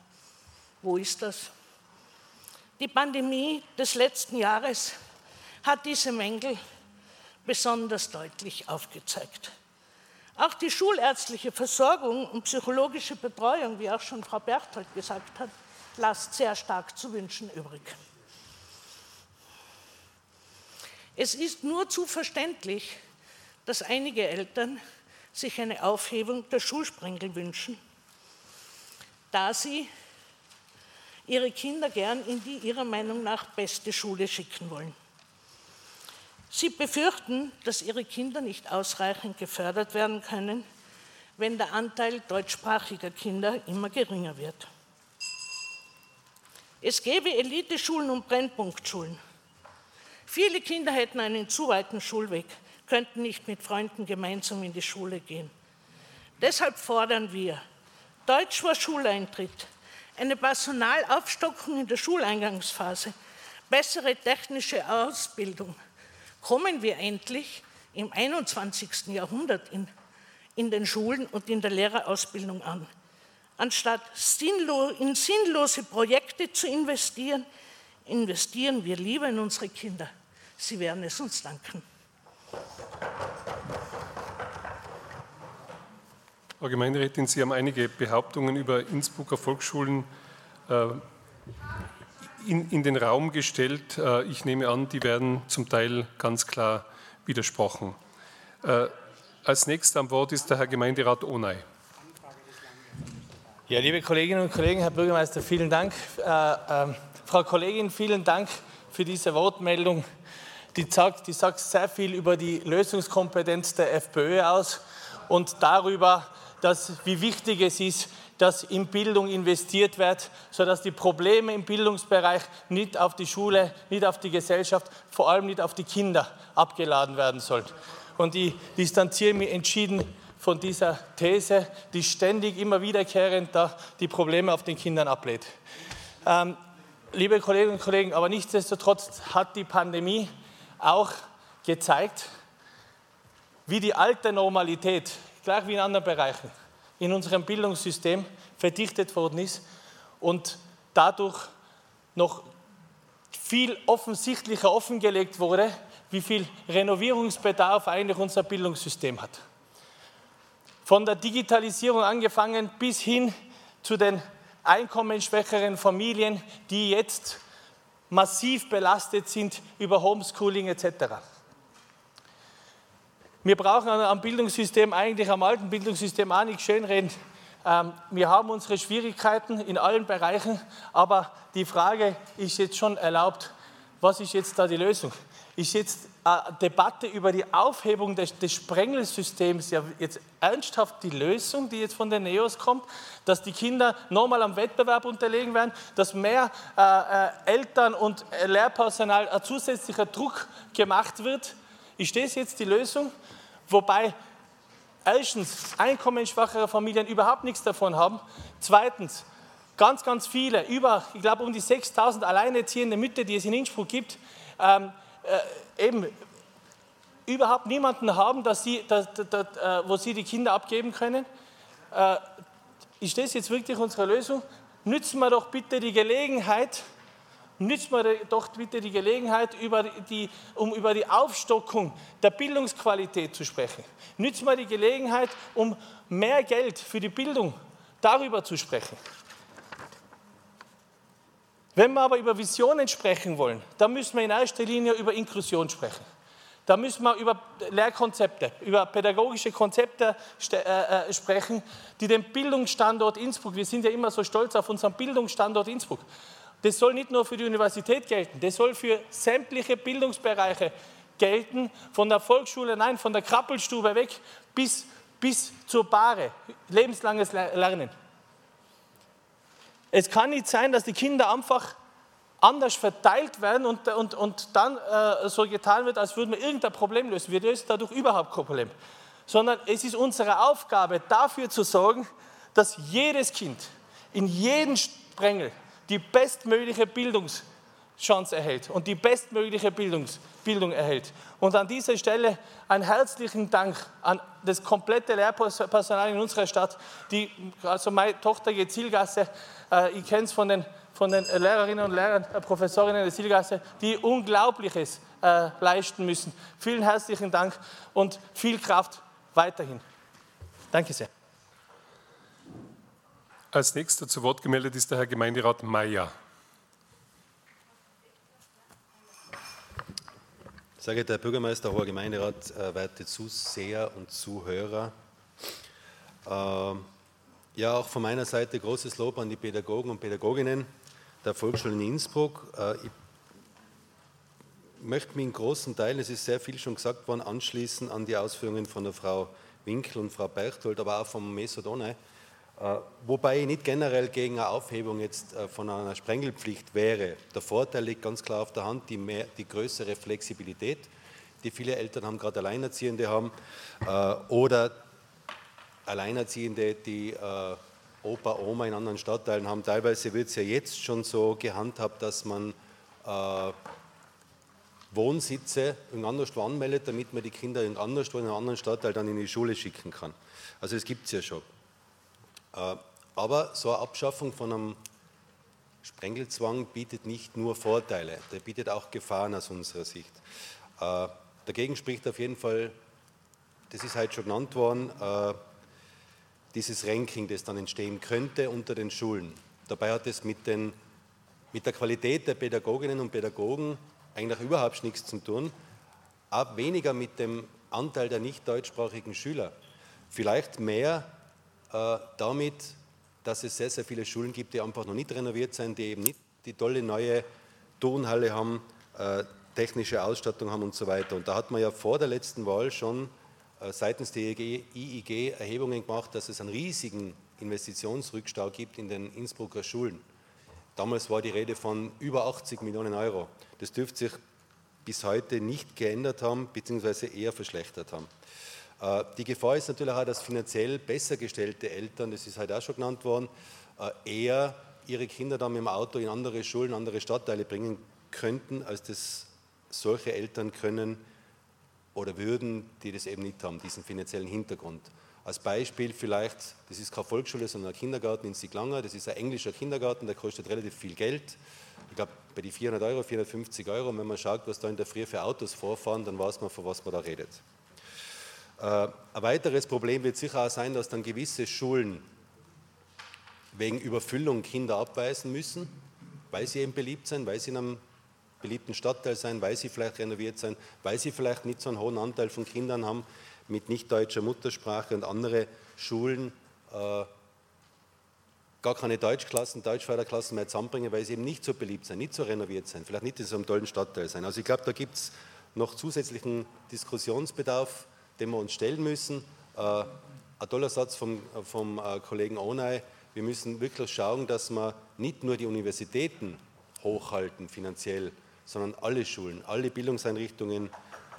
Wo ist das? Die Pandemie des letzten Jahres hat diese Mängel besonders deutlich aufgezeigt. Auch die schulärztliche Versorgung und psychologische Betreuung, wie auch schon Frau Berthold gesagt hat, lasst sehr stark zu wünschen übrig. Es ist nur zu verständlich, dass einige Eltern sich eine Aufhebung der Schulsprengel wünschen, da sie ihre Kinder gern in die ihrer Meinung nach beste Schule schicken wollen. Sie befürchten, dass ihre Kinder nicht ausreichend gefördert werden können, wenn der Anteil deutschsprachiger Kinder immer geringer wird. Es gäbe Eliteschulen und Brennpunktschulen. Viele Kinder hätten einen zu weiten Schulweg, könnten nicht mit Freunden gemeinsam in die Schule gehen. Deshalb fordern wir Deutsch vor Schuleintritt, eine Personalaufstockung in der Schuleingangsphase, bessere technische Ausbildung, kommen wir endlich im 21. Jahrhundert in, in den Schulen und in der Lehrerausbildung an. Anstatt in sinnlose Projekte zu investieren, investieren wir lieber in unsere Kinder. Sie werden es uns danken. Frau Gemeinderätin, Sie haben einige Behauptungen über Innsbrucker Volksschulen äh, in, in den Raum gestellt. Äh, ich nehme an, die werden zum Teil ganz klar widersprochen. Äh, als nächster am Wort ist der Herr Gemeinderat Onay. Ja, liebe Kolleginnen und Kollegen, Herr Bürgermeister, vielen Dank. Äh, äh, Frau Kollegin, vielen Dank für diese Wortmeldung. Die sagt, die sagt sehr viel über die Lösungskompetenz der FPÖ aus und darüber, dass, wie wichtig es ist, dass in Bildung investiert wird, sodass die Probleme im Bildungsbereich nicht auf die Schule, nicht auf die Gesellschaft, vor allem nicht auf die Kinder abgeladen werden sollen. Und ich distanziere mich entschieden von dieser These, die ständig immer wiederkehrend da die Probleme auf den Kindern ablädt. Ähm, liebe Kolleginnen und Kollegen, aber nichtsdestotrotz hat die Pandemie auch gezeigt, wie die alte Normalität, gleich wie in anderen Bereichen, in unserem Bildungssystem verdichtet worden ist und dadurch noch viel offensichtlicher offengelegt wurde, wie viel Renovierungsbedarf eigentlich unser Bildungssystem hat. Von der Digitalisierung angefangen bis hin zu den einkommensschwächeren Familien, die jetzt massiv belastet sind über Homeschooling etc. Wir brauchen am Bildungssystem, eigentlich am alten Bildungssystem auch nicht schönreden. Ähm, wir haben unsere Schwierigkeiten in allen Bereichen, aber die Frage ist jetzt schon erlaubt, was ist jetzt da die Lösung? Ist jetzt eine Debatte über die Aufhebung des, des Sprengelsystems ja jetzt ernsthaft die Lösung, die jetzt von den NEOS kommt, dass die Kinder nochmal am Wettbewerb unterlegen werden, dass mehr äh, äh, Eltern und Lehrpersonal ein zusätzlicher Druck gemacht wird? Ist das jetzt die Lösung? Wobei erstens einkommensschwachere Familien überhaupt nichts davon haben. Zweitens, ganz, ganz viele, über, ich glaube, um die 6000 alleinerziehende Mütter, die es in Innsbruck gibt, ähm, äh, eben überhaupt niemanden haben, dass sie, dass, dass, äh, wo sie die Kinder abgeben können. Äh, ist das jetzt wirklich unsere Lösung? Nützen wir doch bitte die Gelegenheit, nützen wir doch bitte die Gelegenheit, über die, um über die Aufstockung der Bildungsqualität zu sprechen. Nützen wir die Gelegenheit, um mehr Geld für die Bildung darüber zu sprechen. Wenn wir aber über Visionen sprechen wollen, dann müssen wir in erster Linie über Inklusion sprechen. Da müssen wir über Lehrkonzepte, über pädagogische Konzepte äh, äh, sprechen, die den Bildungsstandort Innsbruck, wir sind ja immer so stolz auf unseren Bildungsstandort Innsbruck, das soll nicht nur für die Universität gelten, das soll für sämtliche Bildungsbereiche gelten, von der Volksschule, nein, von der Krabbelstube weg bis, bis zur Bahre, lebenslanges Lernen. Es kann nicht sein, dass die Kinder einfach anders verteilt werden und, und, und dann äh, so getan wird, als würden wir irgendein Problem lösen. Wir lösen dadurch überhaupt kein Problem. Sondern es ist unsere Aufgabe, dafür zu sorgen, dass jedes Kind in jedem Sprengel die bestmögliche Bildungschance erhält und die bestmögliche Bildungs Bildung erhält. Und an dieser Stelle einen herzlichen Dank an das komplette Lehrpersonal in unserer Stadt. Die, also meine Tochter geht Zielgasse, äh, ich kenne es von den von den Lehrerinnen und Lehrern, äh, Professorinnen der Zielgasse, die Unglaubliches äh, leisten müssen. Vielen herzlichen Dank und viel Kraft weiterhin. Danke sehr. Als nächster zu Wort gemeldet ist der Herr Gemeinderat Mayer. Sehr geehrter Herr Bürgermeister, hoher Gemeinderat, äh, werte Zuseher und Zuhörer. Äh, ja, auch von meiner Seite großes Lob an die Pädagogen und Pädagoginnen der Volksschule in Innsbruck. Äh, ich möchte mich in großen Teilen, es ist sehr viel schon gesagt worden, anschließen an die Ausführungen von der Frau Winkel und Frau Beichtold, aber auch vom Mesodonai. Äh, wobei ich nicht generell gegen eine Aufhebung jetzt äh, von einer Sprengelpflicht wäre. Der Vorteil liegt ganz klar auf der Hand, die, mehr, die größere Flexibilität, die viele Eltern haben, gerade Alleinerziehende haben, oder Alleinerziehende, die Opa, Oma in anderen Stadtteilen haben. Teilweise wird es ja jetzt schon so gehandhabt, dass man äh, Wohnsitze in anderswo anmeldet, damit man die Kinder in anderswo in einem anderen Stadtteil dann in die Schule schicken kann. Also das gibt es ja schon. Äh, aber so eine Abschaffung von einem Sprengelzwang bietet nicht nur Vorteile, der bietet auch Gefahren aus unserer Sicht. Äh, dagegen spricht auf jeden Fall, das ist heute schon genannt worden, äh, dieses Ranking, das dann entstehen könnte unter den Schulen. Dabei hat es mit, den, mit der Qualität der Pädagoginnen und Pädagogen eigentlich überhaupt nichts zu tun, auch weniger mit dem Anteil der nicht deutschsprachigen Schüler. Vielleicht mehr äh, damit, dass es sehr, sehr viele Schulen gibt, die einfach noch nicht renoviert sind, die eben nicht die tolle neue Turnhalle haben, äh, technische Ausstattung haben und so weiter. Und da hat man ja vor der letzten Wahl schon seitens der IIG Erhebungen gemacht, dass es einen riesigen Investitionsrückstau gibt in den Innsbrucker Schulen. Damals war die Rede von über 80 Millionen Euro. Das dürfte sich bis heute nicht geändert haben, beziehungsweise eher verschlechtert haben. Äh, die Gefahr ist natürlich auch, dass finanziell besser gestellte Eltern, das ist heute auch schon genannt worden, äh, eher ihre Kinder dann mit dem Auto in andere Schulen, andere Stadtteile bringen könnten, als das solche Eltern können, oder würden, die das eben nicht haben, diesen finanziellen Hintergrund. Als Beispiel vielleicht, das ist keine Volksschule, sondern ein Kindergarten in Siglanger, das ist ein englischer Kindergarten, der kostet relativ viel Geld. Ich glaube, bei die 400 Euro, 450 Euro, wenn man schaut, was da in der Früh für Autos vorfahren, dann weiß man, von was man da redet. Äh, ein weiteres Problem wird sicher auch sein, dass dann gewisse Schulen wegen Überfüllung Kinder abweisen müssen, weil sie eben beliebt sind, weil sie in einem beliebten Stadtteil sein, weil sie vielleicht renoviert sind, weil sie vielleicht nicht so einen hohen Anteil von Kindern haben mit nicht deutscher Muttersprache und andere Schulen äh, gar keine Deutschklassen, Deutschförderklassen mehr zusammenbringen, weil sie eben nicht so beliebt sind, nicht so renoviert sind, vielleicht nicht in so einem tollen Stadtteil sein. Also ich glaube, da gibt es noch zusätzlichen Diskussionsbedarf, den wir uns stellen müssen. Äh, ein toller Satz vom, vom äh, Kollegen Onay, wir müssen wirklich schauen, dass wir nicht nur die Universitäten hochhalten finanziell, sondern alle Schulen, alle Bildungseinrichtungen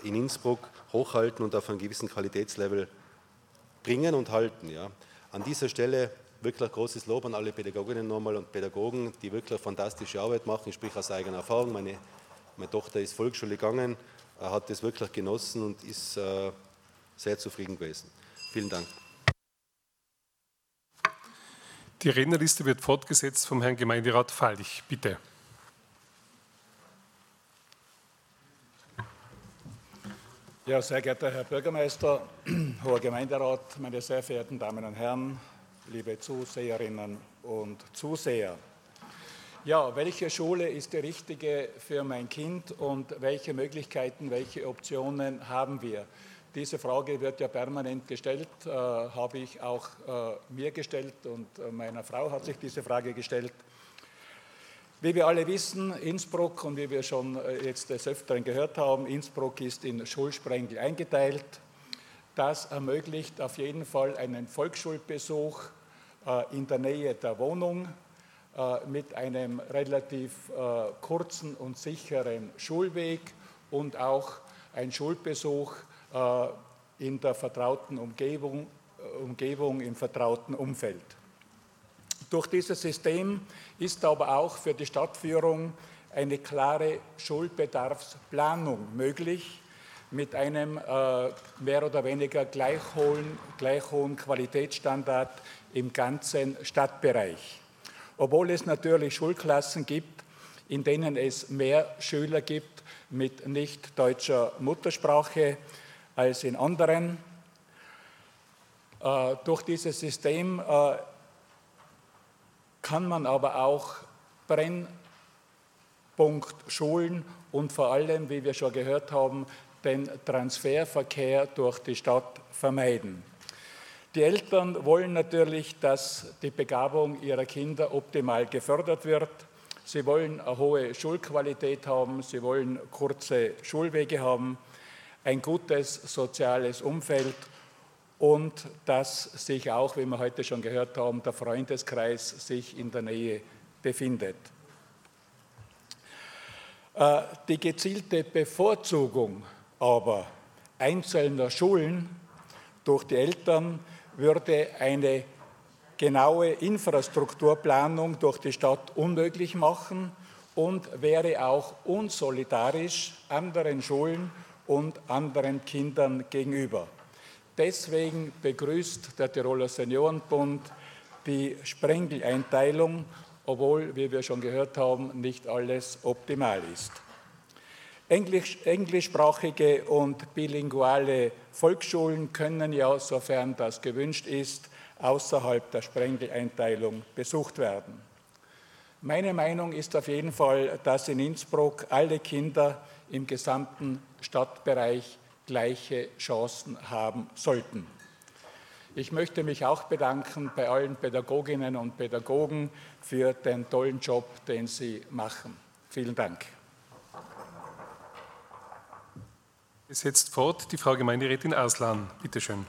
in Innsbruck hochhalten und auf einen gewissen Qualitätslevel bringen und halten. Ja. An dieser Stelle wirklich großes Lob an alle Pädagoginnen nochmal und Pädagogen, die wirklich fantastische Arbeit machen. Ich spreche aus eigener Erfahrung. Meine, meine Tochter ist Volksschule gegangen, hat das wirklich genossen und ist äh, sehr zufrieden gewesen. Vielen Dank. Die Rednerliste wird fortgesetzt vom Herrn Gemeinderat Fallich. Bitte. Ja, sehr geehrter Herr Bürgermeister, [CLEARS THROAT] hoher Gemeinderat, meine sehr verehrten Damen und Herren, liebe Zuseherinnen und Zuseher. Ja, welche Schule ist die richtige für mein Kind und welche Möglichkeiten, welche Optionen haben wir? Diese Frage wird ja permanent gestellt, äh, habe ich auch äh, mir gestellt und äh, meiner Frau hat sich diese Frage gestellt. Wie wir alle wissen, Innsbruck und wie wir schon äh, jetzt des Öfteren gehört haben, Innsbruck ist in Schulsprengel eingeteilt. Das ermöglicht auf jeden Fall einen Volksschulbesuch äh, in der Nähe der Wohnung. äh, mit einem relativ kurzen und sicheren Schulweg und auch ein Schulbesuch in der vertrauten Umgebung, Umgebung im vertrauten Umfeld. Durch dieses System ist aber auch für die Stadtführung eine klare Schulbedarfsplanung möglich mit einem äh, mehr oder weniger gleich hohen, gleich hohen Qualitätsstandard im ganzen Stadtbereich. Obwohl es natürlich Schulklassen gibt, in denen es mehr Schüler gibt mit nicht deutscher Muttersprache als in anderen. Äh, durch dieses System äh, kann man aber auch Brennpunkt Schulen und vor allem, wie wir schon gehört haben, den Transferverkehr durch die Stadt vermeiden. Die Eltern wollen natürlich, dass die Begabung ihrer Kinder optimal gefördert wird. Sie wollen eine hohe Schulqualität haben, sie wollen kurze Schulwege haben, ein gutes soziales Umfeld und dass sich auch, wie wir heute schon gehört haben, der Freundeskreis sich in der Nähe befindet. Äh, die gezielte Bevorzugung aber einzelner Schulen durch die Eltern würde eine genaue Infrastrukturplanung durch die Stadt unmöglich machen und wäre auch unsolidarisch anderen Schulen und anderen Kindern gegenüber. Deswegen begrüßt der Tiroler Seniorenbund die Sprengeleinteilung, obwohl, wie wir schon gehört haben, nicht alles optimal ist. Englisch, englischsprachige und bilinguale Volksschulen können ja, sofern das gewünscht ist, außerhalb der Sprengeleinteilung besucht werden. Meine Meinung ist auf jeden Fall, dass in Innsbruck alle Kinder im gesamten Stadtbereich gleiche Chancen haben sollten. Ich möchte mich auch bedanken bei allen Pädagoginnen und Pädagogen für den tollen Job, den sie machen. Vielen Dank. Es setzt fort die Frau Gemeinderätin Aslan. Bitte schön.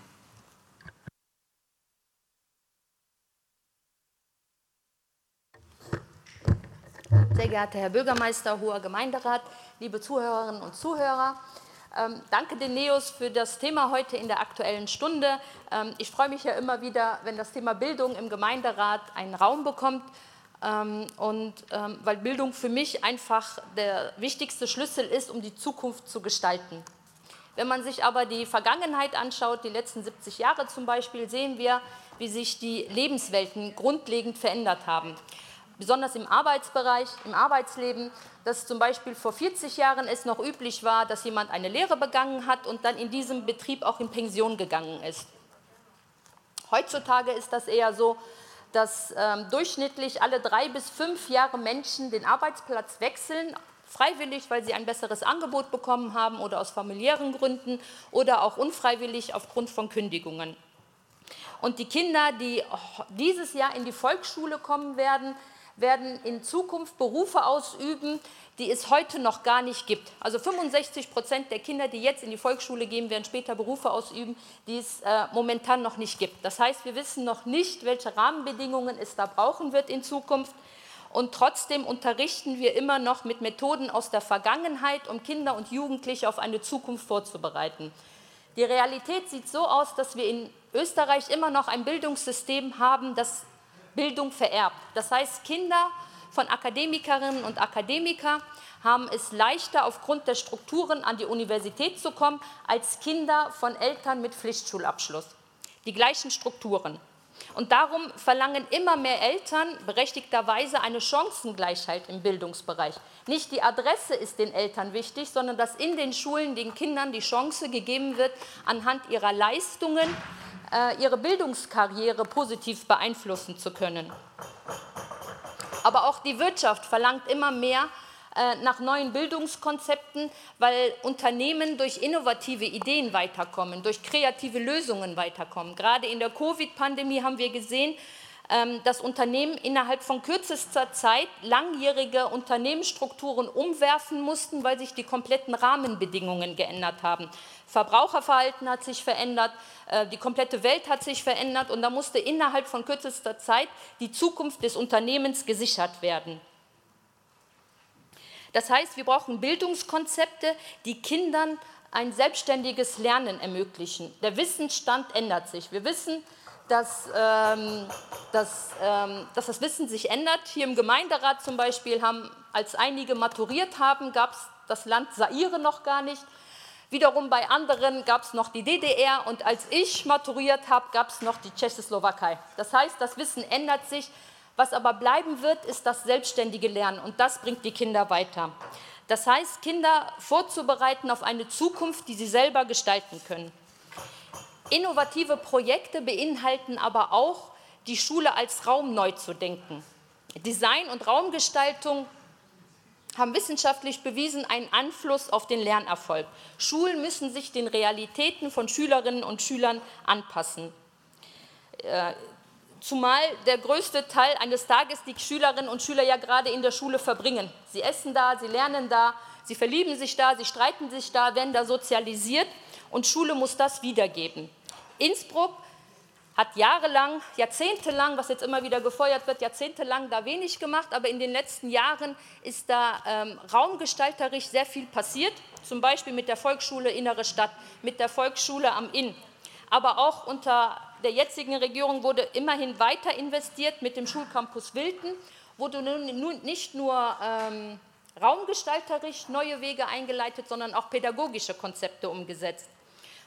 Sehr geehrter Herr Bürgermeister, hoher Gemeinderat, liebe Zuhörerinnen und Zuhörer, ähm, danke den Neos für das Thema heute in der Aktuellen Stunde. Ähm, ich freue mich ja immer wieder, wenn das Thema Bildung im Gemeinderat einen Raum bekommt. Ähm, und ähm, weil Bildung für mich einfach der wichtigste Schlüssel ist, um die Zukunft zu gestalten. Wenn man sich aber die Vergangenheit anschaut, die letzten 70 Jahre zum Beispiel, sehen wir, wie sich die Lebenswelten grundlegend verändert haben. Besonders im Arbeitsbereich, im Arbeitsleben, dass zum Beispiel vor 40 Jahren es noch üblich war, dass jemand eine Lehre begangen hat und dann in diesem Betrieb auch in Pension gegangen ist. Heutzutage ist das eher so, dass ähm, durchschnittlich alle drei bis fünf Jahre Menschen den Arbeitsplatz wechseln, freiwillig, weil sie ein besseres Angebot bekommen haben oder aus familiären Gründen oder auch unfreiwillig aufgrund von Kündigungen. Und die Kinder, die dieses Jahr in die Volksschule kommen werden, werden in Zukunft Berufe ausüben, die es heute noch gar nicht gibt. Also 65 Prozent der Kinder, die jetzt in die Volksschule gehen, werden später Berufe ausüben, die es äh, momentan noch nicht gibt. Das heißt, wir wissen noch nicht, welche Rahmenbedingungen es da brauchen wird in Zukunft und trotzdem unterrichten wir immer noch mit Methoden aus der Vergangenheit, um Kinder und Jugendliche auf eine Zukunft vorzubereiten. Die Realität sieht so aus, dass wir in Österreich immer noch ein Bildungssystem haben, das Bildung vererbt. Das heißt, Kinder von Akademikerinnen und Akademikern haben es leichter aufgrund der Strukturen an die Universität zu kommen als Kinder von Eltern mit Pflichtschulabschluss. Die gleichen Strukturen. Und darum verlangen immer mehr Eltern berechtigterweise eine Chancengleichheit im Bildungsbereich. Nicht die Adresse ist den Eltern wichtig, sondern dass in den Schulen den Kindern die Chance gegeben wird, anhand ihrer Leistungen ihre Bildungskarriere positiv beeinflussen zu können. Aber auch die Wirtschaft verlangt immer mehr äh, nach neuen Bildungskonzepten, weil Unternehmen durch innovative Ideen weiterkommen, durch kreative Lösungen weiterkommen. Gerade in der Covid-Pandemie haben wir gesehen, ähm, das Unternehmen innerhalb von kürzester Zeit langjährige Unternehmensstrukturen umwerfen mussten, weil sich die kompletten Rahmenbedingungen geändert haben. Verbraucherverhalten hat sich verändert, äh, die komplette Welt hat sich verändert und da musste innerhalb von kürzester Zeit die Zukunft des Unternehmens gesichert werden. Das heißt, wir brauchen Bildungskonzepte, die Kindern ein selbstständiges Lernen ermöglichen. Der Wissensstand ändert sich. Wir wissen, dass, ähm, dass, ähm, dass das Wissen sich ändert. Hier im Gemeinderat zum Beispiel haben, als einige maturiert haben, gab es das Land Saire noch gar nicht. Wiederum bei anderen gab es noch die DDR und als ich maturiert habe, gab es noch die Tschechoslowakei. Das heißt, das Wissen ändert sich. Was aber bleiben wird, ist das selbstständige Lernen und das bringt die Kinder weiter. Das heißt, Kinder vorzubereiten auf eine Zukunft, die sie selber gestalten können. Innovative Projekte beinhalten aber auch, die Schule als Raum neu zu denken. Design und Raumgestaltung haben wissenschaftlich bewiesen einen Einfluss auf den Lernerfolg. Schulen müssen sich den Realitäten von Schülerinnen und Schülern anpassen. Äh, zumal der größte Teil eines Tages die Schülerinnen und Schüler ja gerade in der Schule verbringen. Sie essen da, sie lernen da, sie verlieben sich da, sie streiten sich da, werden da sozialisiert und Schule muss das wiedergeben. Innsbruck hat jahrelang, jahrzehntelang, was jetzt immer wieder gefeuert wird, jahrzehntelang da wenig gemacht, aber in den letzten Jahren ist da ähm, raumgestalterisch sehr viel passiert, zum Beispiel mit der Volksschule Innere Stadt, mit der Volksschule am Inn. Aber auch unter der jetzigen Regierung wurde immerhin weiter investiert mit dem Schulcampus Wilden, wurde nun nicht nur ähm, raumgestalterisch neue Wege eingeleitet, sondern auch pädagogische Konzepte umgesetzt.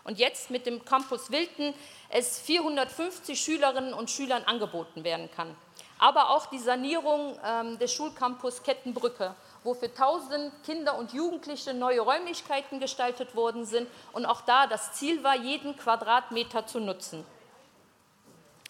Und jetzt mit dem Campus Wilden es 450 Schülerinnen und Schülern angeboten werden kann. Aber auch die Sanierung ähm, des Schulcampus Kettenbrücke, wo für 1000 Kinder und Jugendliche neue Räumlichkeiten gestaltet worden sind und auch da das Ziel war, jeden Quadratmeter zu nutzen.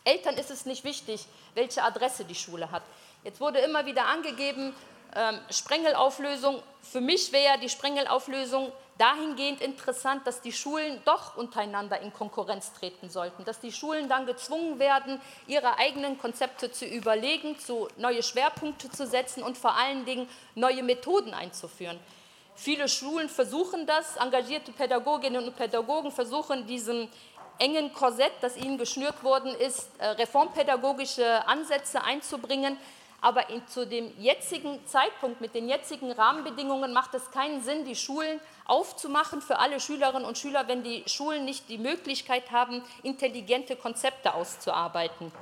Eltern ist es nicht wichtig, welche Adresse die Schule hat. Jetzt wurde immer wieder angegeben, ähm, Sprengelauflösung. Für mich wäre die Sprengelauflösung dahingehend interessant, dass die Schulen doch untereinander in Konkurrenz treten sollten, dass die Schulen dann gezwungen werden, ihre eigenen Konzepte zu überlegen, zu neue Schwerpunkte zu setzen und vor allen Dingen neue Methoden einzuführen. Viele Schulen versuchen das, engagierte Pädagoginnen und Pädagogen versuchen diesem engen Korsett, das ihnen geschnürt worden ist, äh, reformpädagogische Ansätze einzubringen. Aber in, zu dem jetzigen Zeitpunkt, mit den jetzigen Rahmenbedingungen, macht es keinen Sinn, die Schulen aufzumachen für alle Schülerinnen und Schüler, wenn die Schulen nicht die Möglichkeit haben, intelligente Konzepte auszuarbeiten.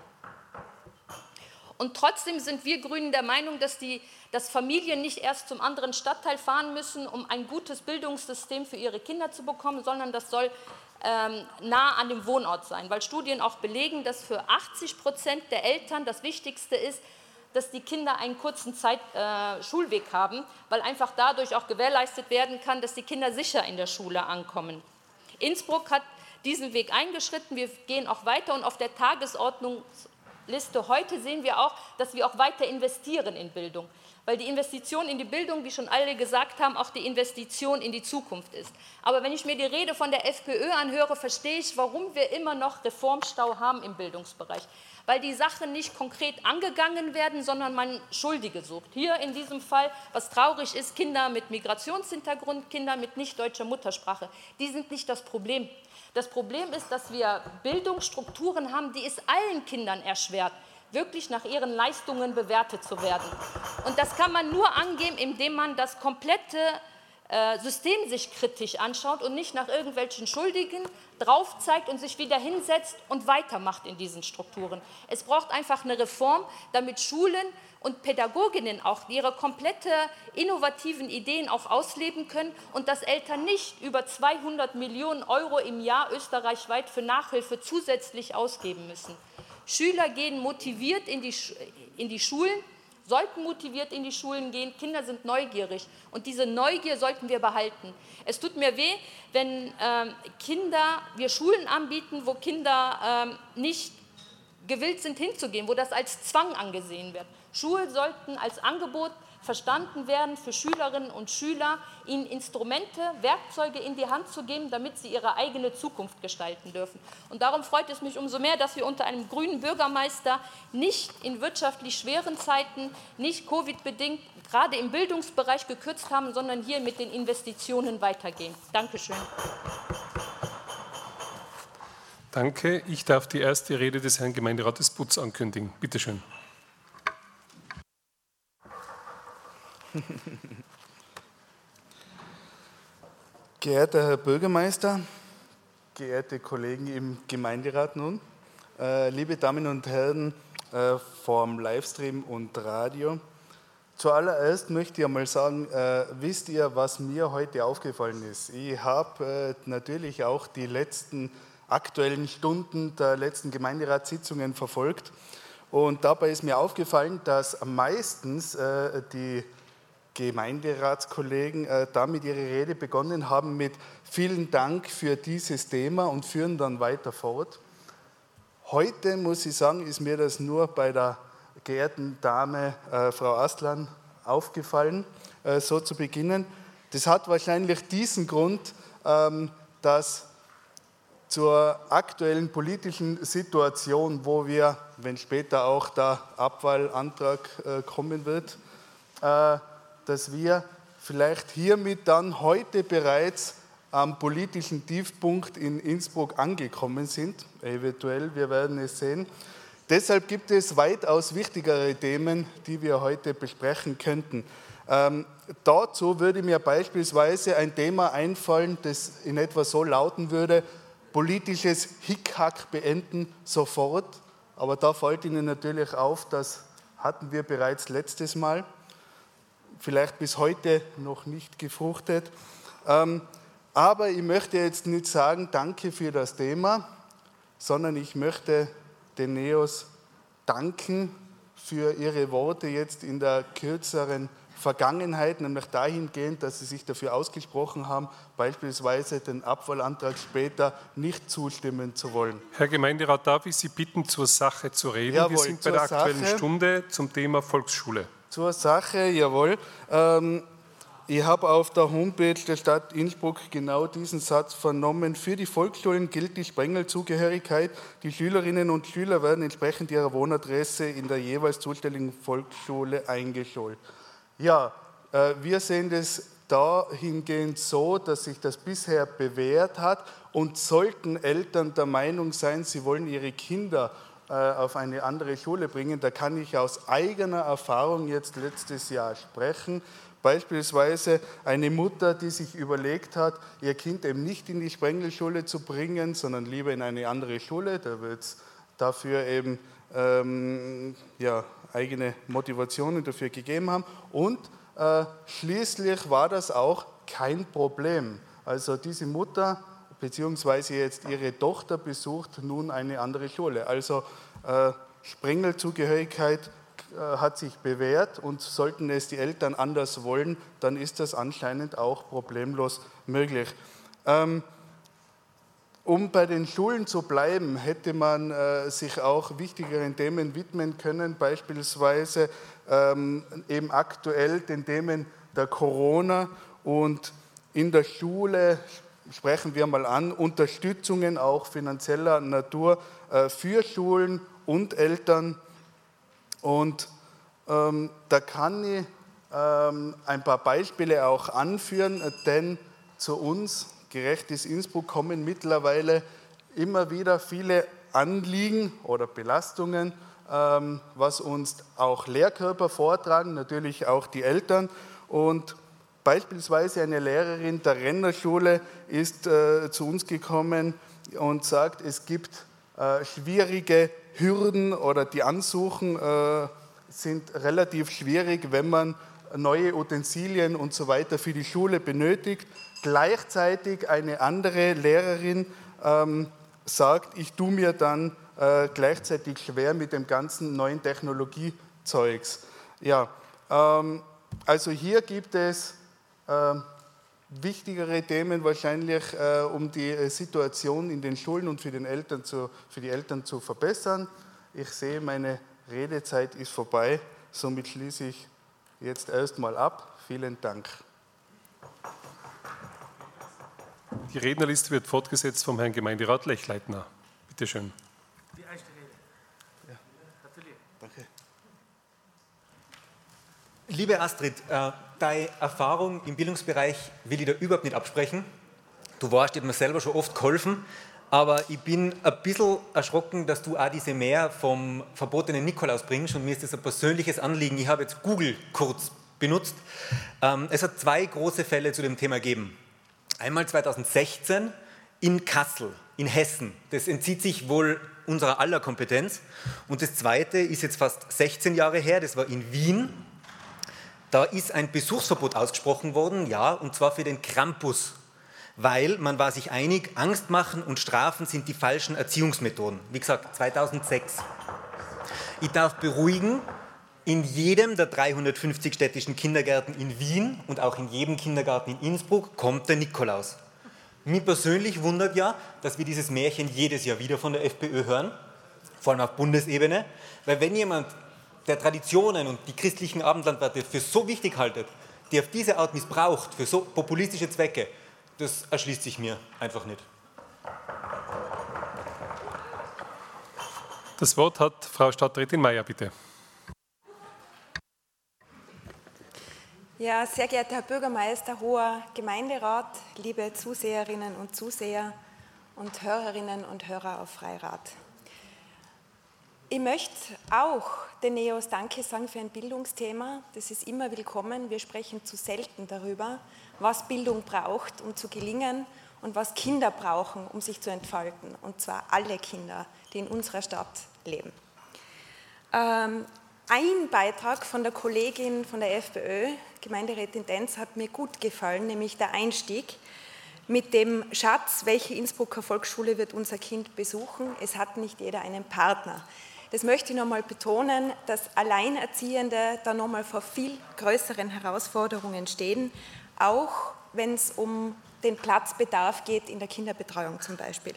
Und trotzdem sind wir Grünen der Meinung, dass, die, dass Familien nicht erst zum anderen Stadtteil fahren müssen, um ein gutes Bildungssystem für ihre Kinder zu bekommen, sondern das soll ähm, nah an dem Wohnort sein, weil Studien auch belegen, dass für 80 Prozent der Eltern das Wichtigste ist, dass die Kinder einen kurzen Zeit, äh, Schulweg haben, weil einfach dadurch auch gewährleistet werden kann, dass die Kinder sicher in der Schule ankommen. Innsbruck hat diesen Weg eingeschritten. Wir gehen auch weiter und auf der Tagesordnungsliste heute sehen wir auch, dass wir auch weiter investieren in Bildung weil die Investition in die Bildung, wie schon alle gesagt haben, auch die Investition in die Zukunft ist. Aber wenn ich mir die Rede von der FPÖ anhöre, verstehe ich, warum wir immer noch Reformstau haben im Bildungsbereich. Weil die Sachen nicht konkret angegangen werden, sondern man Schuldige sucht. Hier in diesem Fall, was traurig ist, Kinder mit Migrationshintergrund, Kinder mit nicht deutscher Muttersprache, die sind nicht das Problem. Das Problem ist, dass wir Bildungsstrukturen haben, die es allen Kindern erschwert wirklich nach ihren Leistungen bewertet zu werden. Und das kann man nur angehen, indem man das komplette System sich kritisch anschaut und nicht nach irgendwelchen Schuldigen drauf zeigt und sich wieder hinsetzt und weitermacht in diesen Strukturen. Es braucht einfach eine Reform, damit Schulen und Pädagoginnen auch ihre komplette innovativen Ideen auch ausleben können und dass Eltern nicht über 200 Millionen Euro im Jahr österreichweit für Nachhilfe zusätzlich ausgeben müssen. Schüler gehen motiviert in die, in die Schulen, sollten motiviert in die Schulen gehen. Kinder sind neugierig und diese Neugier sollten wir behalten. Es tut mir weh, wenn ähm, Kinder, wir Schulen anbieten, wo Kinder ähm, nicht gewillt sind hinzugehen, wo das als Zwang angesehen wird. Schulen sollten als Angebot verstanden werden für Schülerinnen und Schüler, ihnen Instrumente, Werkzeuge in die Hand zu geben, damit sie ihre eigene Zukunft gestalten dürfen. Und darum freut es mich umso mehr, dass wir unter einem grünen Bürgermeister nicht in wirtschaftlich schweren Zeiten, nicht Covid-bedingt, gerade im Bildungsbereich gekürzt haben, sondern hier mit den Investitionen weitergehen. Dankeschön. Danke. Ich darf die erste Rede des Herrn Gemeinderates Butz ankündigen. Bitte schön. [LAUGHS] Geehrter Herr Bürgermeister, geehrte Kollegen im Gemeinderat nun, äh, liebe Damen und Herren äh, vom Livestream und Radio. Zuallererst möchte ich einmal sagen, äh, wisst ihr, was mir heute aufgefallen ist? Ich habe natürlich auch die letzten aktuellen Stunden der letzten Gemeinderatssitzungen verfolgt und dabei ist mir aufgefallen, dass meistens die Gemeinderatskollegen äh, damit ihre Rede begonnen haben mit vielen Dank für dieses Thema und führen dann weiter fort. Heute muss ich sagen, ist mir das nur bei der geehrten Dame äh, Frau Aslan aufgefallen, äh, so zu beginnen. Das hat wahrscheinlich diesen Grund, ähm, dass zur aktuellen politischen Situation, wo wir, wenn später auch der Abwahlantrag äh, kommen wird, äh, dass wir vielleicht hiermit dann heute bereits am politischen Tiefpunkt in Innsbruck angekommen sind. Eventuell, wir werden es sehen. Deshalb gibt es weitaus wichtigere Themen, die wir heute besprechen könnten. Ähm, dazu würde mir beispielsweise ein Thema einfallen, das in etwa so lauten würde, politisches Hickhack beenden sofort. Aber da fällt Ihnen natürlich auf, das hatten wir bereits letztes Mal vielleicht bis heute noch nicht gefruchtet. Ähm, aber ich möchte jetzt nicht sagen, danke für das Thema, sondern ich möchte den Neos danken für ihre Worte jetzt in der kürzeren Vergangenheit, nämlich dahingehend, dass sie sich dafür ausgesprochen haben, beispielsweise den Abfallantrag später nicht zustimmen zu wollen. Herr Gemeinderat, darf ich Sie bitten, zur Sache zu reden? Jawohl, Wir sind bei der Aktuellen Sache. Stunde zum Thema Volksschule. Zur Sache, jawohl. Ähm, ich habe auf der Homepage der Stadt Innsbruck genau diesen Satz vernommen. Für die Volksschulen gilt die Sprengelzugehörigkeit. Die Schülerinnen und Schüler werden entsprechend ihrer Wohnadresse in der jeweils zuständigen Volksschule eingeschult. Ja, äh, wir sehen das dahingehend so, dass sich das bisher bewährt hat und sollten Eltern der Meinung sein, sie wollen ihre Kinder auf eine andere Schule bringen. Da kann ich aus eigener Erfahrung jetzt letztes Jahr sprechen. Beispielsweise eine Mutter, die sich überlegt hat, ihr Kind eben nicht in die Sprengelschule zu bringen, sondern lieber in eine andere Schule. Da wird es dafür eben ähm, ja, eigene Motivationen dafür gegeben haben. Und äh, schließlich war das auch kein Problem. Also diese Mutter beziehungsweise jetzt ihre Tochter besucht nun eine andere Schule. Also äh, Sprengelzugehörigkeit äh, hat sich bewährt und sollten es die Eltern anders wollen, dann ist das anscheinend auch problemlos möglich. Ähm, um bei den Schulen zu bleiben, hätte man äh, sich auch wichtigeren Themen widmen können, beispielsweise ähm, eben aktuell den Themen der Corona und in der Schule sprechen wir mal an, Unterstützungen auch finanzieller Natur äh, für Schulen und Eltern. Und ähm, da kann ich ähm, ein paar Beispiele auch anführen, denn zu uns, Gerechtes Innsbruck, kommen mittlerweile immer wieder viele Anliegen oder Belastungen, ähm, was uns auch Lehrkörper vortragen, natürlich auch die Eltern. Und Beispielsweise eine Lehrerin der Rennerschule ist äh, zu uns gekommen und sagt, es gibt äh, schwierige Hürden oder die Ansuchen äh, sind relativ schwierig, wenn man neue Utensilien und so weiter für die Schule benötigt. Gleichzeitig eine andere Lehrerin ähm, sagt, ich tue mir dann äh, gleichzeitig schwer mit dem ganzen neuen Technologiezeugs. Ja, ähm, also hier gibt es wichtigere Themen wahrscheinlich, äh, um die äh, Situation in den Schulen und für, den Eltern zu, für die Eltern zu verbessern. Ich sehe, meine Redezeit ist vorbei, somit schließe ich jetzt erstmal ab. Vielen Dank. Die Rednerliste wird fortgesetzt vom Herrn Gemeinderat Lechleitner. Bitte schön. Die erste Rede. Ja. Gratuliere. Danke. Liebe Astrid, äh, deine Erfahrung im Bildungsbereich will ich da überhaupt nicht absprechen. Du warst, mir selber schon oft geholfen, aber ich bin ein bisschen erschrocken, dass du auch diese Mehr vom verbotenen Nikolaus bringst und mir ist das ein persönliches Anliegen. Ich habe jetzt Google kurz benutzt. Ähm, es hat zwei große Fälle zu dem Thema gegeben. Einmal 2016 in Kassel, in Hessen. Das entzieht sich wohl unserer aller Kompetenz. Und das zweite ist jetzt fast 16 Jahre her, das war in Wien. Da ist ein Besuchsverbot ausgesprochen worden, ja, und zwar für den Krampus, weil man war sich einig, Angst machen und Strafen sind die falschen Erziehungsmethoden. Wie gesagt, 2006. Ich darf beruhigen, in jedem der 350 städtischen Kindergärten in Wien und auch in jedem Kindergarten in Innsbruck kommt der Nikolaus. Mich persönlich wundert ja, dass wir dieses Märchen jedes Jahr wieder von der FPÖ hören, vor allem auf Bundesebene, weil wenn jemand der Traditionen und die christlichen Abendlandwerte für so wichtig haltet, die auf diese Art missbraucht, für so populistische Zwecke, das erschließt sich mir einfach nicht. Das Wort hat Frau Stadträtin Mayer, bitte. Ja, sehr geehrter Herr Bürgermeister, hoher Gemeinderat, liebe Zuseherinnen und Zuseher und Hörerinnen und Hörer auf Freirat. Ich möchte auch den NEOS Danke sagen für ein Bildungsthema. Das ist immer willkommen. Wir sprechen zu selten darüber, was Bildung braucht, um zu gelingen und was Kinder brauchen, um sich zu entfalten. Und zwar alle Kinder, die in unserer Stadt leben. Ähm, ein Beitrag von der Kollegin von der FPÖ, Gemeinderätin Denz, hat mir gut gefallen, nämlich der Einstieg mit dem Schatz, welche Innsbrucker Volksschule wird unser Kind besuchen? Es hat nicht jeder einen Partner. Das möchte ich nochmal betonen, dass Alleinerziehende da nochmal vor viel größeren Herausforderungen stehen, auch wenn es um den Platzbedarf geht in der Kinderbetreuung zum Beispiel.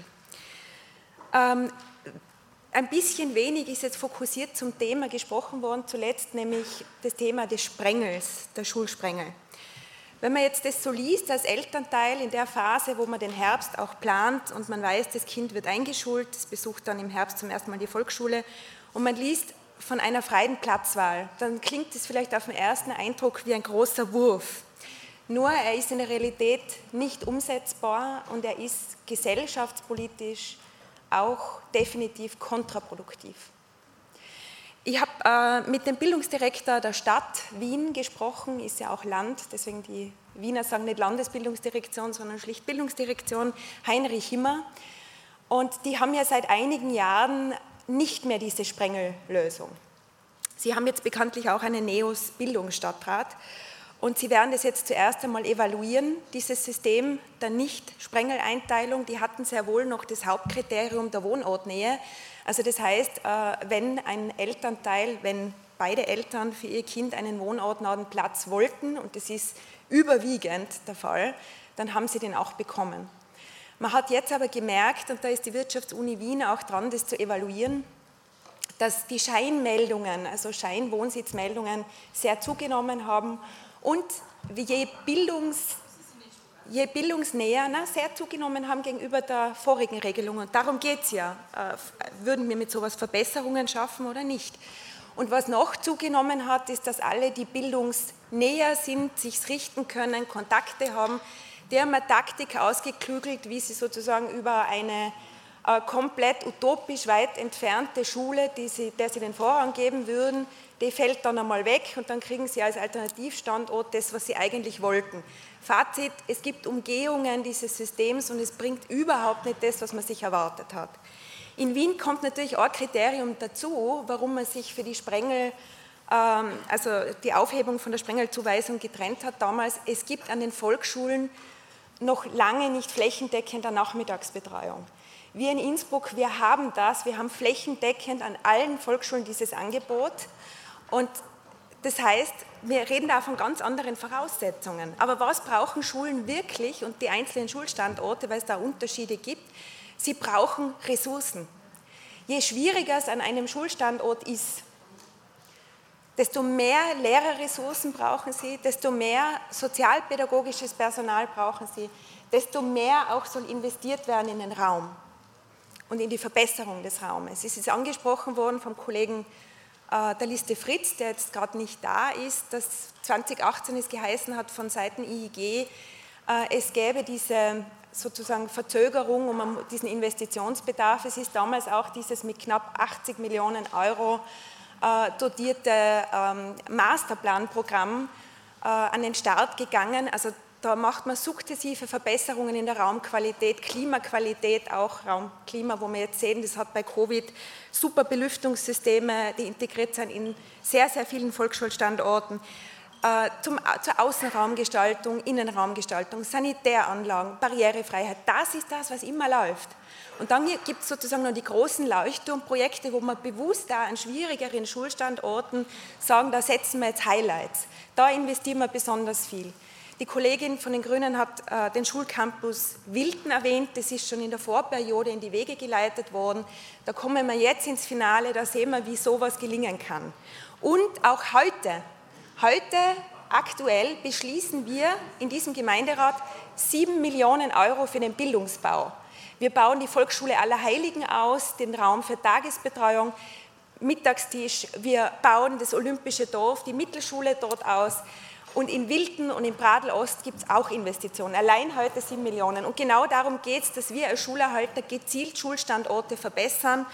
Ähm, ein bisschen wenig ist jetzt fokussiert zum Thema gesprochen worden, zuletzt nämlich das Thema des Sprengels, der Schulsprengel. Wenn man jetzt das so liest als Elternteil in der Phase, wo man den Herbst auch plant und man weiß, das Kind wird eingeschult, es besucht dann im Herbst zum ersten Mal die Volksschule und man liest von einer freien Platzwahl, dann klingt es vielleicht auf den ersten Eindruck wie ein großer Wurf. Nur er ist in der Realität nicht umsetzbar und er ist gesellschaftspolitisch auch definitiv kontraproduktiv. Ich habe äh, mit dem Bildungsdirektor der Stadt Wien gesprochen, ist ja auch Land, deswegen die Wiener sagen nicht Landesbildungsdirektion, sondern schlicht Bildungsdirektion, Heinrich Himmer. Und die haben ja seit einigen Jahren nicht mehr diese Sprengellösung. Sie haben jetzt bekanntlich auch einen NEOS-Bildungsstadtrat und Sie werden das jetzt zuerst einmal evaluieren, dieses System der Nicht-Sprengeleinteilung. Die hatten sehr wohl noch das Hauptkriterium der Wohnortnähe. Also das heißt, äh, wenn ein Elternteil, wenn beide Eltern für ihr Kind einen wohnortnahen Platz wollten, und das ist überwiegend der Fall, dann haben sie den auch bekommen. Man hat jetzt aber gemerkt, und da ist die Wirtschaftsuni Wien auch dran, das zu evaluieren, dass die Scheinmeldungen, also Scheinwohnsitzmeldungen, sehr zugenommen haben und je, Bildungs, je bildungsnäher na, sehr zugenommen haben gegenüber der vorigen Regelung. Und darum geht es ja. Äh, würden wir mit sowas Verbesserungen schaffen oder nicht? Und was noch zugenommen hat, ist, dass alle, die bildungsnäher sind, sich richten können, Kontakte haben. Die haben eine Taktik ausgeklügelt, wie sie sozusagen über eine äh, komplett utopisch weit entfernte Schule, die sie, der sie den Vorrang geben würden, die fällt dann einmal weg und dann kriegen sie als Alternativstandort das, was sie eigentlich wollten. Fazit, es gibt Umgehungen dieses Systems und es bringt überhaupt nicht das, was man sich erwartet hat. In Wien kommt natürlich auch ein Kriterium dazu, warum man sich für die Sprengel, ähm, also die Aufhebung von der Sprengelzuweisung getrennt hat damals. Es gibt an den Volksschulen noch lange nicht flächendeckende Nachmittagsbetreuung. Wir in Innsbruck, wir haben das, wir haben flächendeckend an allen Volksschulen dieses Angebot. Und das heißt, wir reden da von ganz anderen Voraussetzungen. Aber was brauchen Schulen wirklich und die einzelnen Schulstandorte, weil es da Unterschiede gibt? Sie brauchen Ressourcen. Je schwieriger es an einem Schulstandort ist, desto mehr Lehrerressourcen brauchen sie, desto mehr sozialpädagogisches Personal brauchen sie, desto mehr auch soll investiert werden in den Raum und in die Verbesserung des Raumes. Es ist angesprochen worden vom Kollegen der Liste Fritz, der jetzt gerade nicht da ist, dass 2018 es geheißen hat von Seiten IIG, äh, es gäbe diese sozusagen Verzögerung um diesen Investitionsbedarf. Es ist damals auch dieses mit knapp 80 Millionen Euro äh, dotierte ähm, Masterplanprogramm an den Start gegangen. Also da macht man sukzessive Verbesserungen in der Raumqualität, Klimaqualität, auch Raumklima, wo wir jetzt sehen, das hat bei Covid super Belüftungssysteme, die integriert sind in sehr, sehr vielen Volksschulstandorten. Äh, zum, zur Außenraumgestaltung, Innenraumgestaltung, Sanitäranlagen, Barrierefreiheit. Das ist das, was immer läuft. Und dann gibt es sozusagen noch die großen Leuchtturmprojekte, wo man bewusst da an schwierigeren Schulstandorten sagen, da setzen wir jetzt Highlights. Da investieren wir besonders viel. Die Kollegin von den Grünen hat äh, den Schulcampus Wilden erwähnt. Das ist schon in der Vorperiode in die Wege geleitet worden. Da kommen wir jetzt ins Finale, da sehen wir, wie sowas gelingen kann. Und auch heute, heute aktuell beschließen wir in diesem Gemeinderat 7 Millionen Euro für den Bildungsbau. Wir bauen die Volksschule Allerheiligen aus, den Raum für Tagesbetreuung, Mittagstisch. Wir bauen das Olympische Dorf, die Mittelschule dort aus. Und in Wilden und in Bradl Ost gibt es auch Investitionen, allein heute 7 Millionen. Und genau darum geht es, dass wir als Schulerhalter gezielt Schulstandorte verbessern,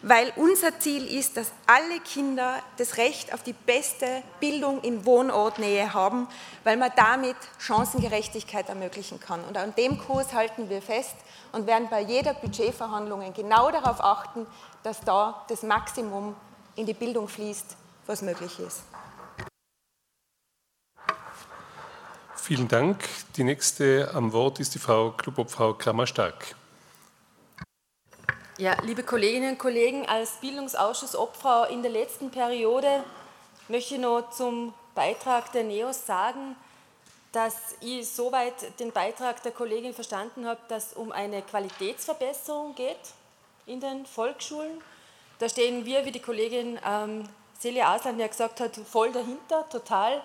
weil unser Ziel ist, dass alle Kinder das Recht auf die beste Bildung in Wohnortnähe haben, weil man damit Chancengerechtigkeit ermöglichen kann. Und an dem Kurs halten wir fest und werden bei jeder Budgetverhandlung genau darauf achten, dass da das Maximum in die Bildung fließt, was möglich ist. Vielen Dank. Die nächste am Wort ist die Frau Klubobfrau Krammer-Stark. Ja, liebe Kolleginnen und Kollegen, als Bildungsausschuss-Obfrau in der letzten Periode möchte ich noch zum Beitrag der NEOS sagen, dass ich soweit den Beitrag der Kollegin verstanden habe, dass es um eine Qualitätsverbesserung geht in den Volksschulen. Da stehen wir, wie die Kollegin ähm, Celia Aslan ja gesagt hat, voll dahinter, total.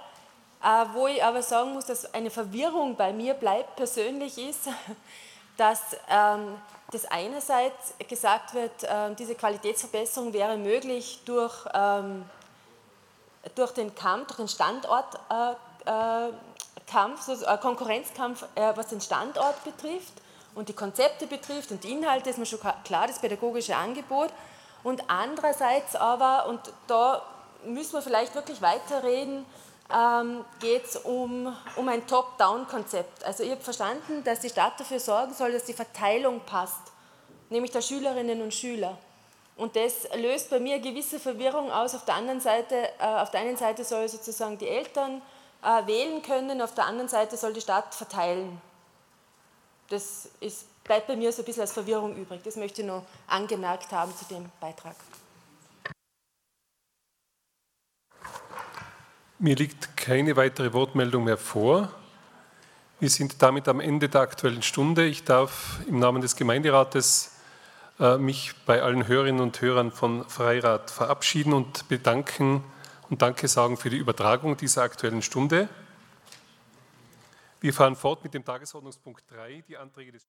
Äh, wo ich aber sagen muss, dass eine Verwirrung bei mir bleibt persönlich ist, [LAUGHS] dass ähm, das einerseits gesagt wird, ähm, diese Qualitätsverbesserung wäre möglich durch, ähm, durch den Kampf, durch den Standortkampf, äh, äh, Konkurrenzkampf, was den Standort betrifft und die Konzepte betrifft und die Inhalte, ist mir schon klar, das pädagogische Angebot. Und andererseits aber, und da müssen wir vielleicht wirklich weiterreden, ähm, geht es um, um ein Top-Down-Konzept. Also ich habe verstanden, dass die Stadt dafür sorgen soll, dass die Verteilung passt, nämlich der Schülerinnen und Schüler. Und das löst bei mir gewisse Verwirrung aus. Auf der anderen Seite, äh, auf der einen Seite soll sozusagen die Eltern äh, wählen können, auf der anderen Seite soll die Stadt verteilen. Das ist, bleibt bei mir so ein bisschen als Verwirrung übrig. Das möchte ich noch angemerkt haben zu dem Beitrag. Mir liegt keine weitere Wortmeldung mehr vor. Wir sind damit am Ende der Aktuellen Stunde. Ich darf im Namen des Gemeinderates äh, mich bei allen Hörerinnen und Hörern von Freirat verabschieden und bedanken und Danke sagen für die Übertragung dieser Aktuellen Stunde. Wir fahren fort mit dem Tagesordnungspunkt 3, die Anträge des